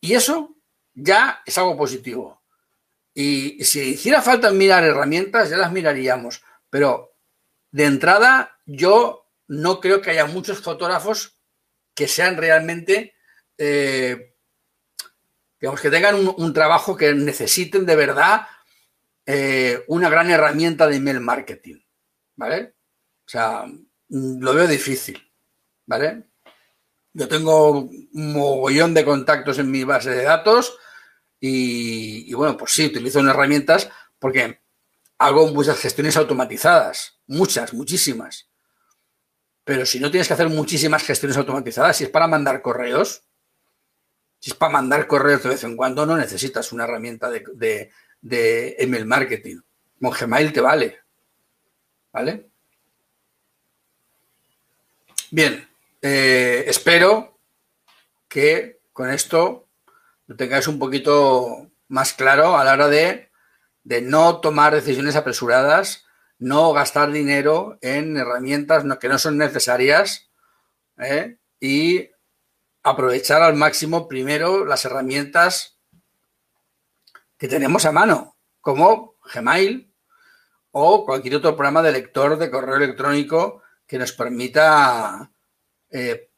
Y eso ya es algo positivo. Y si hiciera falta mirar herramientas, ya las miraríamos. Pero de entrada, yo no creo que haya muchos fotógrafos que sean realmente, eh, digamos, que tengan un, trabajo que necesiten de verdad eh, una gran herramienta de email marketing, ¿vale? O sea, mm, lo veo difícil, ¿vale? Yo tengo un mogollón de contactos en mi base de datos y, bueno, pues sí, utilizo unas herramientas porque hago muchas gestiones automatizadas, muchas, muchísimas. Pero si no tienes que hacer muchísimas gestiones automatizadas, si es para mandar correos, si es para mandar correos de vez en cuando, no necesitas una herramienta de, email marketing. Con Gmail te vale. ¿Vale? Bien, eh, espero que con esto lo tengáis un poquito más claro a la hora de no tomar decisiones apresuradas, no gastar dinero en herramientas que no son necesarias ¿eh? y aprovechar al máximo primero las herramientas que tenemos a mano, como Gmail o cualquier otro programa de lector de correo electrónico que nos permita eh,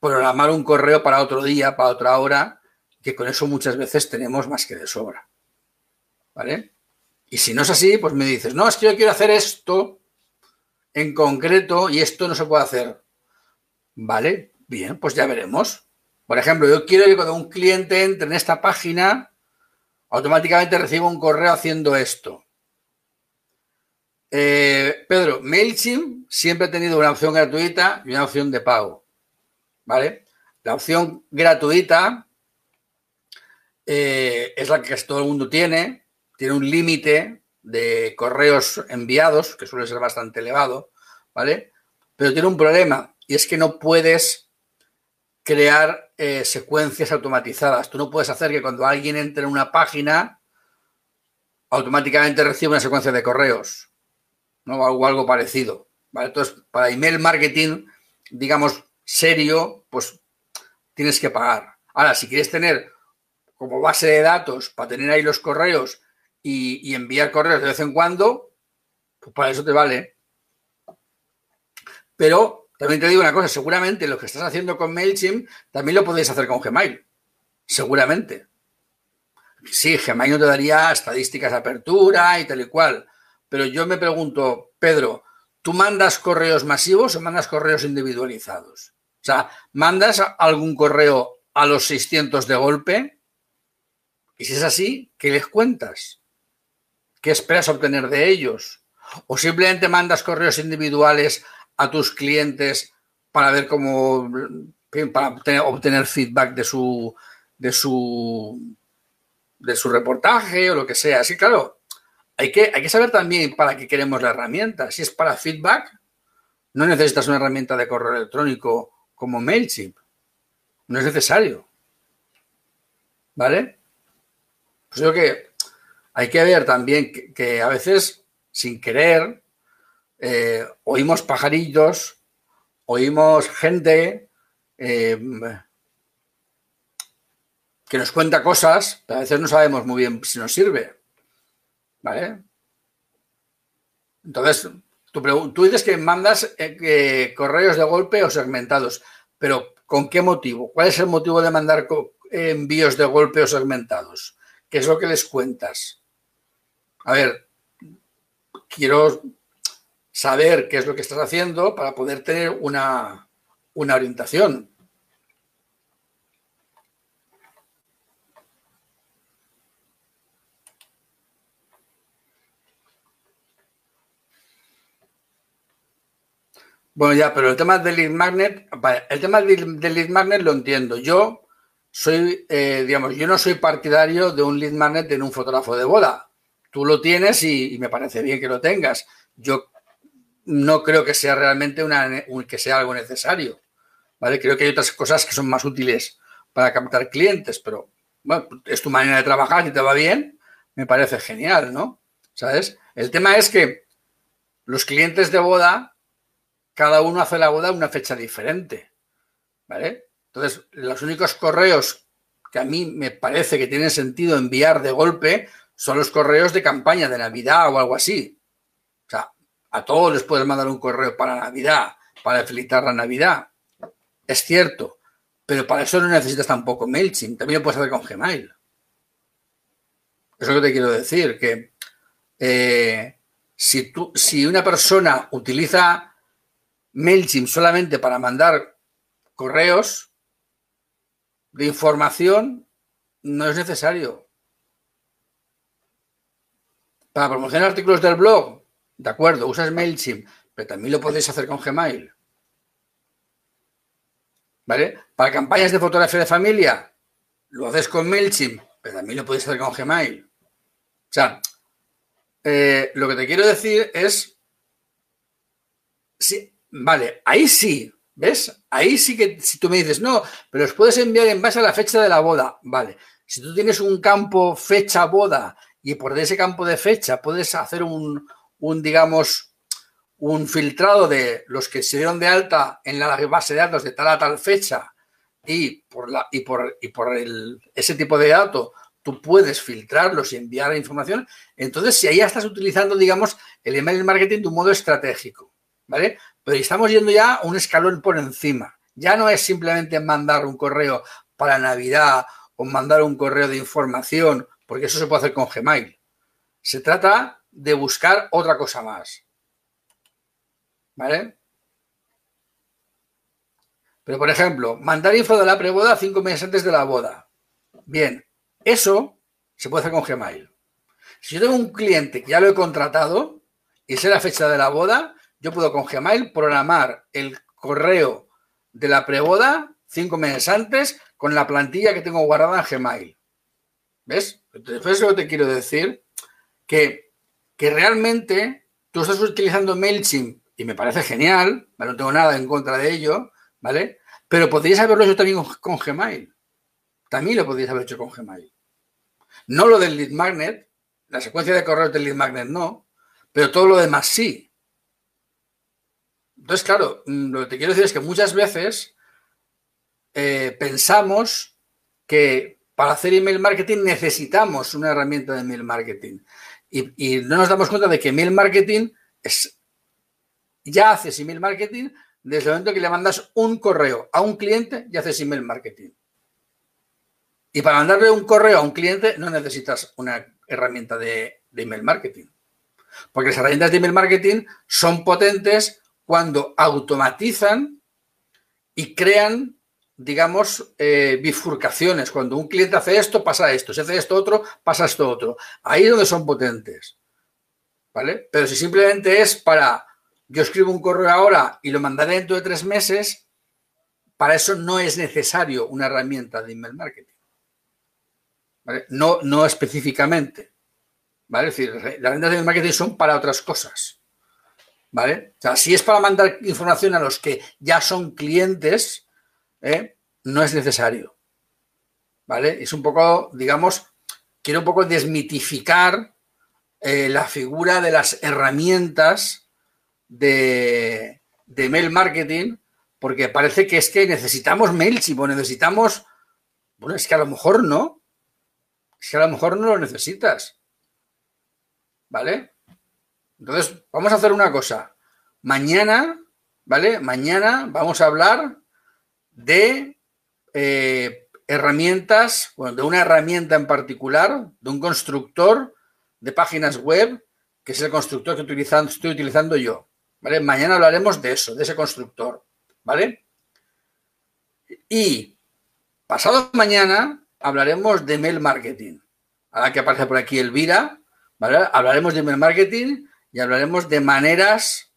programar un correo para otro día, para otra hora, que con eso muchas veces tenemos más que de sobra. ¿Vale? Y si no es así, pues me dices, no, es que yo quiero hacer esto en concreto y esto no se puede hacer. Vale, bien, pues ya veremos. Por ejemplo, yo quiero que cuando un cliente entre en esta página, automáticamente recibo un correo haciendo esto. Eh, Pedro, MailChimp siempre ha tenido una opción gratuita y una opción de pago. ¿Vale? La opción gratuita eh, es la que todo el mundo tiene. Tiene un límite de correos enviados, que suele ser bastante elevado, ¿vale? Pero tiene un problema y es que no puedes crear eh, secuencias automatizadas. Tú no puedes hacer que cuando alguien entre en una página, automáticamente reciba una secuencia de correos, ¿no? O algo, parecido. Entonces, para email marketing, digamos, serio, pues tienes que pagar. Ahora, si quieres tener como base de datos para tener ahí los correos y, enviar correos de vez en cuando, pues para eso te vale. Pero también te digo una cosa, seguramente lo que estás haciendo con MailChimp también lo podéis hacer con Gmail. Seguramente. Sí, Gmail no te daría estadísticas de apertura y tal y cual. Pero yo me pregunto, Pedro, ¿tú mandas correos masivos o mandas correos individualizados? O sea, ¿mandas algún correo a los 600 de golpe? Y si es así, ¿qué les cuentas? ¿Qué esperas obtener de ellos? ¿O simplemente mandas correos individuales a tus clientes para ver cómo, para obtener, feedback de su, de su, de su reportaje o lo que sea. Sí, claro, hay que, hay que saber también para qué queremos la herramienta. Si es para feedback, no necesitas una herramienta de correo electrónico como MailChimp. No es necesario. ¿Vale? Pues creo que hay que ver también que, a veces, sin querer, eh, oímos pajarillos, oímos gente eh, que nos cuenta cosas, pero a veces no sabemos muy bien si nos sirve. ¿Vale? Entonces, tú, dices que mandas eh, correos de golpe o segmentados, pero ¿con qué motivo? ¿Cuál es el motivo de mandar envíos de golpe o segmentados? ¿Qué es lo que les cuentas? A ver, quiero saber qué es lo que estás haciendo para poder tener una, una orientación. Bueno, ya, pero el tema del lead magnet, el tema del, lead magnet lo entiendo. Yo soy, eh, digamos, yo no soy partidario de un lead magnet en un fotógrafo de boda. Tú lo tienes y, me parece bien que lo tengas. Yo no creo que sea realmente una, que sea algo necesario. ¿vale? Creo que hay otras cosas que son más útiles para captar clientes, pero bueno, es tu manera de trabajar y te va bien, me parece genial, ¿no? ¿Sabes? El tema es que los clientes de boda cada uno hace la boda en una fecha diferente. ¿Vale? Entonces, los únicos correos que a mí me parece que tienen sentido enviar de golpe son los correos de campaña de Navidad o algo así. O sea, a todos les puedes mandar un correo para Navidad, para felicitar la Navidad. Es cierto, pero para eso no necesitas tampoco MailChimp, también lo puedes hacer con Gmail. Eso es lo que te quiero decir, que eh, si, tú, si una persona utiliza MailChimp solamente para mandar correos de información no es necesario. Para promocionar artículos del blog, de acuerdo, usas MailChimp, pero también lo podéis hacer con Gmail. ¿Vale? Para campañas de fotografía de familia, lo haces con MailChimp, pero también lo podéis hacer con Gmail. O sea, eh, lo que te quiero decir es, si Vale, ahí sí, ¿ves? Ahí sí que si tú me dices, no, pero los puedes enviar en base a la fecha de la boda, vale. Si tú tienes un campo fecha boda y por ese campo de fecha puedes hacer un, un digamos, un filtrado de los que se dieron de alta en la base de datos de tal a tal fecha y por, la, y por, y por el, ese tipo de datos tú puedes filtrarlos y enviar la información, entonces si ahí estás utilizando, digamos, el email marketing de un modo estratégico, ¿vale? Pero estamos yendo ya un escalón por encima. Ya no es simplemente mandar un correo para Navidad o mandar un correo de información, porque eso se puede hacer con Gmail. Se trata de buscar otra cosa más. ¿Vale? Pero, por ejemplo, mandar info de la preboda cinco meses antes de la boda. Bien, eso se puede hacer con Gmail. Si yo tengo un cliente que ya lo he contratado y sé la fecha de la boda, yo puedo con Gmail programar el correo de la preboda cinco meses antes con la plantilla que tengo guardada en Gmail. ¿Ves? Entonces, eso te quiero decir que, que realmente tú estás utilizando MailChimp y me parece genial, no tengo nada en contra de ello, ¿vale? Pero podrías haberlo hecho también con Gmail. También lo podrías haber hecho con Gmail. No lo del lead magnet, la secuencia de correos del lead magnet no, pero todo lo demás sí. Entonces, claro, mm, lo que te quiero decir es que muchas veces eh, pensamos que para hacer email marketing necesitamos una herramienta de email marketing. Y, no nos damos cuenta de que email marketing es. Ya haces email marketing desde el momento que le mandas un correo a un cliente, ya haces email marketing. Y para mandarle un correo a un cliente no necesitas una herramienta de email marketing. Porque las herramientas de email marketing son potentes cuando automatizan y crean, digamos, eh, bifurcaciones. Cuando un cliente hace esto, pasa esto. Si hace esto otro, pasa esto otro. Ahí es donde son potentes. ¿Vale? Pero si simplemente es para, yo escribo un correo ahora y lo mandaré dentro de tres meses, para eso no es necesario una herramienta de email marketing. ¿Vale? No, no específicamente. ¿Vale? Es decir, las herramientas de marketing son para otras cosas. ¿Vale? O sea, si es para mandar información a los que ya son clientes, ¿eh? no es necesario. ¿Vale? Es un poco, digamos, quiero un poco desmitificar eh, la figura de las herramientas de, de mail marketing, porque parece que es que necesitamos MailChimp o necesitamos. Bueno, es que a lo mejor no. Es que a lo mejor no lo necesitas. ¿Vale? Entonces, vamos a hacer una cosa. Mañana, ¿vale? Mañana vamos a hablar de eh, herramientas, bueno, de una herramienta en particular, de un constructor de páginas web, que es el constructor que estoy utilizando yo. Mañana hablaremos de eso, de ese constructor. ¿Vale? Y pasado mañana hablaremos de mail marketing. Ahora que aparece por aquí Elvira, ¿vale? Hablaremos de email marketing y hablaremos de maneras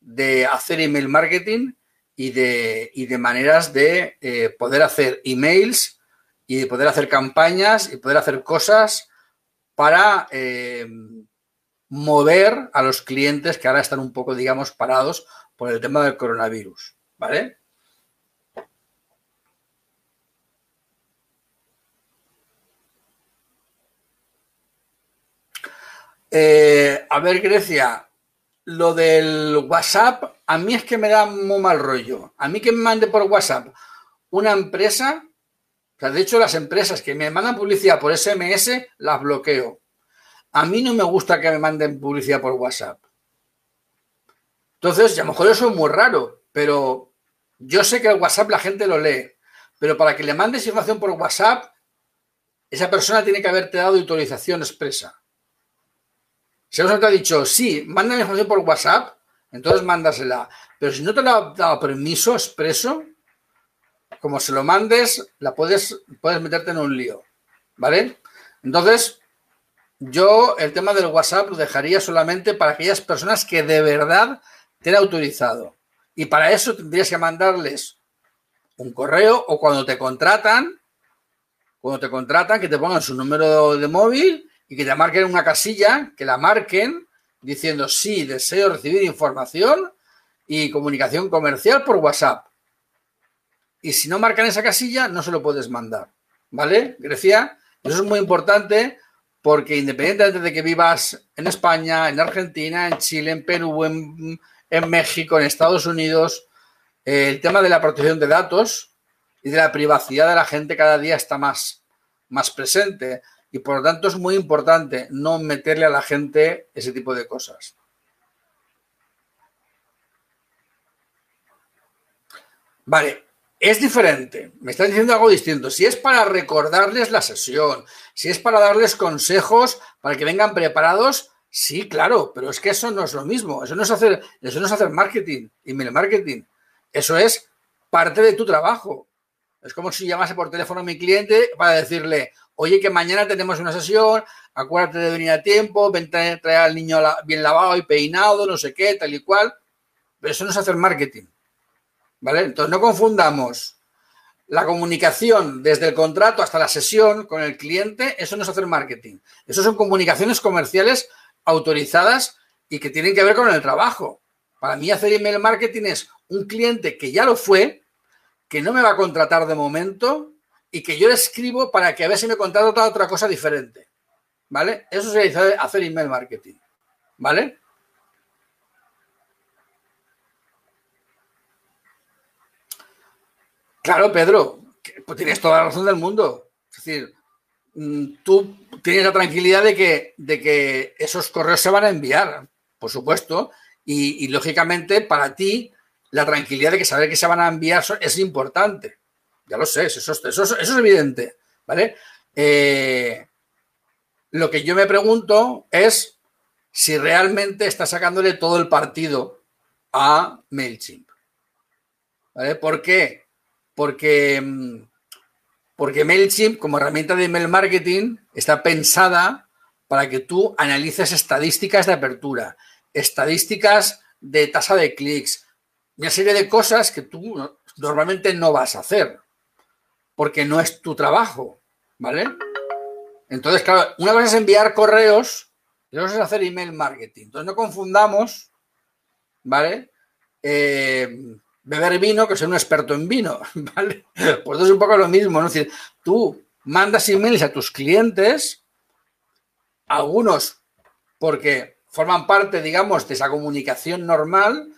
de hacer email marketing y de, de maneras de eh, poder hacer emails y de poder hacer campañas y poder hacer cosas para eh, mover a los clientes que ahora están un poco, digamos, parados por el tema del coronavirus. ¿Vale? Eh, a ver, Grecia, lo del WhatsApp, a mí es que me da muy mal rollo. A mí que me mande por WhatsApp una empresa, o sea, de hecho las empresas que me mandan publicidad por SMS, las bloqueo. A mí no me gusta que me manden publicidad por WhatsApp. Entonces, a lo mejor eso es muy raro, pero yo sé que el WhatsApp la gente lo lee, pero para que le mandes información por WhatsApp, esa persona tiene que haberte dado autorización expresa. Si alguien te ha dicho, sí, mándame información por WhatsApp, entonces mándasela. Pero si no te lo ha dado permiso expreso, como se lo mandes, la puedes, puedes meterte en un lío. ¿Vale? Entonces, yo el tema del WhatsApp lo dejaría solamente para aquellas personas que de verdad te han autorizado. Y para eso tendrías que mandarles un correo o cuando te contratan, cuando te contratan, que te pongan su número de móvil y que te marquen una casilla, que la marquen diciendo sí, deseo recibir información y comunicación comercial por WhatsApp. Y si no marcan esa casilla, no se lo puedes mandar. ¿Vale, Grecia? Eso es muy importante porque independientemente de que vivas en España, en Argentina, en Chile, en Perú, en, en México, en Estados Unidos, el tema de la protección de datos y de la privacidad de la gente cada día está más, más presente y por lo tanto es muy importante no meterle a la gente ese tipo de cosas. Vale, es diferente. Me están diciendo algo distinto. Si es para recordarles la sesión, si es para darles consejos para que vengan preparados, sí, claro, pero es que eso no es lo mismo. Eso no es hacer, eso no es hacer marketing, email marketing. Eso es parte de tu trabajo. Es como si llamase por teléfono a mi cliente para decirle, oye, que mañana tenemos una sesión, acuérdate de venir a tiempo, ven traer al niño bien lavado y peinado, no sé qué, tal y cual. Pero eso no es hacer marketing. ¿Vale? Entonces no confundamos la comunicación desde el contrato hasta la sesión con el cliente, eso no es hacer marketing. Eso son comunicaciones comerciales autorizadas y que tienen que ver con el trabajo. Para mí hacer email marketing es un cliente que ya lo fue, que no me va a contratar de momento y que yo le escribo para que a ver si me contrata otra cosa diferente. ¿Vale? Eso se dice hacer email marketing. ¿Vale? Claro, Pedro, pues tienes toda la razón del mundo. Es decir, mm, tú tienes la tranquilidad de que, de que esos correos se van a enviar, por supuesto, y, y lógicamente para ti la tranquilidad de que saber que se van a enviar es importante. Ya lo sé, eso, es evidente, ¿vale? Eh, lo que yo me pregunto es si realmente está sacándole todo el partido a MailChimp. ¿Vale? ¿Por qué? Porque, mm, porque MailChimp, como herramienta de email marketing, está pensada para que tú analices estadísticas de apertura, estadísticas de tasa de clics, una serie de cosas que tú normalmente no vas a hacer, porque no es tu trabajo, ¿vale? Entonces, claro, una cosa es enviar correos Eso es hacer email marketing. Entonces no confundamos, ¿vale? Eh, beber vino que ser un experto en vino, ¿vale? Pues es un poco lo mismo, ¿no? Es decir, tú mandas emails a tus clientes, algunos porque forman parte, digamos, de esa comunicación normal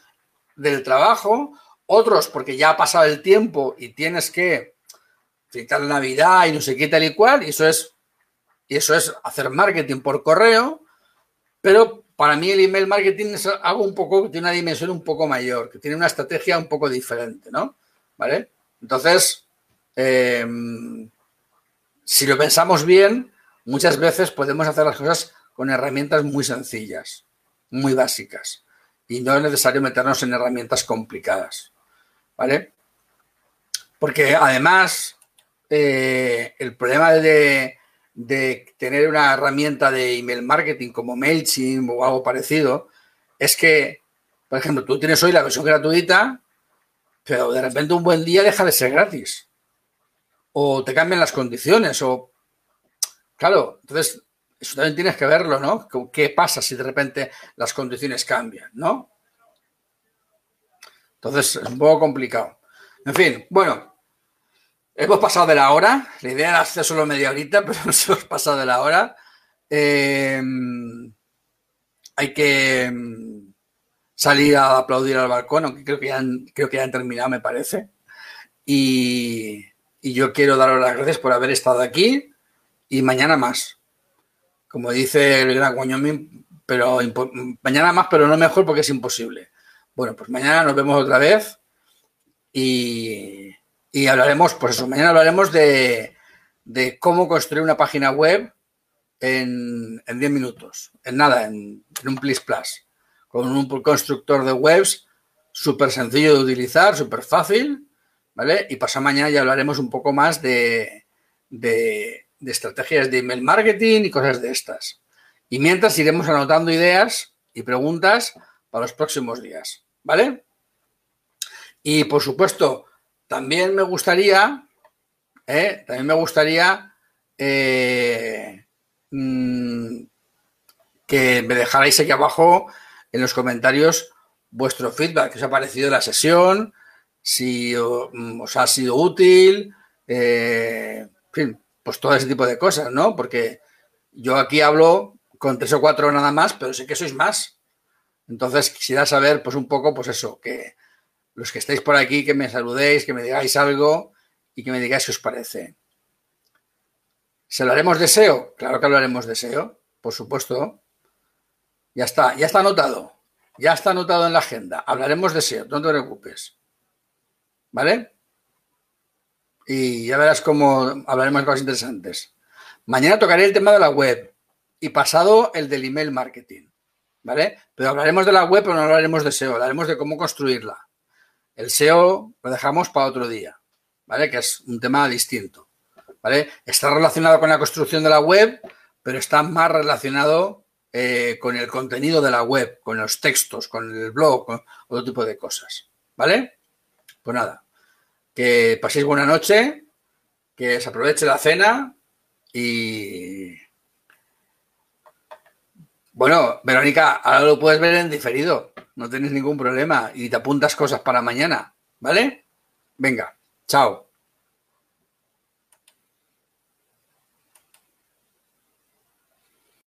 del trabajo, otros porque ya ha pasado el tiempo y tienes que citar la Navidad y no sé qué tal y cual, y eso es, y eso es hacer marketing por correo, pero para mí el email marketing es algo un poco, tiene una dimensión un poco mayor, que tiene una estrategia un poco diferente, ¿no? ¿Vale? Entonces, em, si lo pensamos bien, muchas veces podemos hacer las cosas con herramientas muy sencillas, muy básicas, y no es necesario meternos en herramientas complicadas, ¿vale? Porque además, eh, el problema de, de tener una herramienta de email marketing como MailChimp o algo parecido es que, por ejemplo, tú tienes hoy la versión gratuita, pero de repente un buen día deja de ser gratis. O te cambian las condiciones, o. Claro, entonces, eso también tienes que verlo, ¿no? ¿Qué pasa si de repente las condiciones cambian, ¿no? Entonces, es un poco complicado. En fin, bueno, Hemos pasado de la hora. La idea era hacer solo media horita, pero nos hemos pasado de la hora. Eh, hay que mm, salir a aplaudir al balcón, aunque creo que ya han, terminado, me parece. Y, yo quiero daros las gracias por haber estado aquí y mañana más. Como dice el gran Guañomín, pero mañana más, pero no mejor porque es imposible. Bueno, pues mañana nos vemos otra vez y y hablaremos, pues eso, mañana hablaremos de, cómo construir una página web en, 10 minutos, en nada, en, un Plus Plus, con un constructor de webs súper sencillo de utilizar, súper fácil, ¿vale? Y pasado mañana ya hablaremos un poco más de, de, de estrategias de email marketing y cosas de estas. Y mientras iremos anotando ideas y preguntas para los próximos días, ¿vale? Y por supuesto, también me gustaría, ¿eh? también me gustaría eh, mm, que me dejarais aquí abajo en los comentarios vuestro feedback, que os ha parecido la sesión, si mm, os ha sido útil, eh, en fin, pues todo ese tipo de cosas, ¿no? Porque yo aquí hablo con tres o cuatro nada más, pero sé que sois más. Entonces quisiera saber, pues un poco, pues eso, que los que estáis por aquí, que me saludéis, que me digáis algo y que me digáis qué os parece. ¿Se hablaremos de SEO? Claro que hablaremos de SEO, por supuesto. Ya está, ya está anotado. Ya está anotado en la agenda. Hablaremos de SEO, no te preocupes. ¿Vale? Y ya verás cómo hablaremos de cosas interesantes. Mañana tocaré el tema de la web y pasado el del email marketing. ¿Vale? Pero hablaremos de la web, pero no hablaremos de SEO, hablaremos de cómo construirla. El SEO lo dejamos para otro día, ¿vale? Que es un tema distinto, ¿vale? Está relacionado con la construcción de la web, pero está más relacionado eh, con el contenido de la web, con los textos, con el blog, con otro tipo de cosas, ¿vale? Pues nada, que paséis buena noche, que se aproveche la cena y... Bueno, Verónica, ahora lo puedes ver en diferido no tienes ningún problema y te apuntas cosas para mañana, ¿vale? Venga, chao.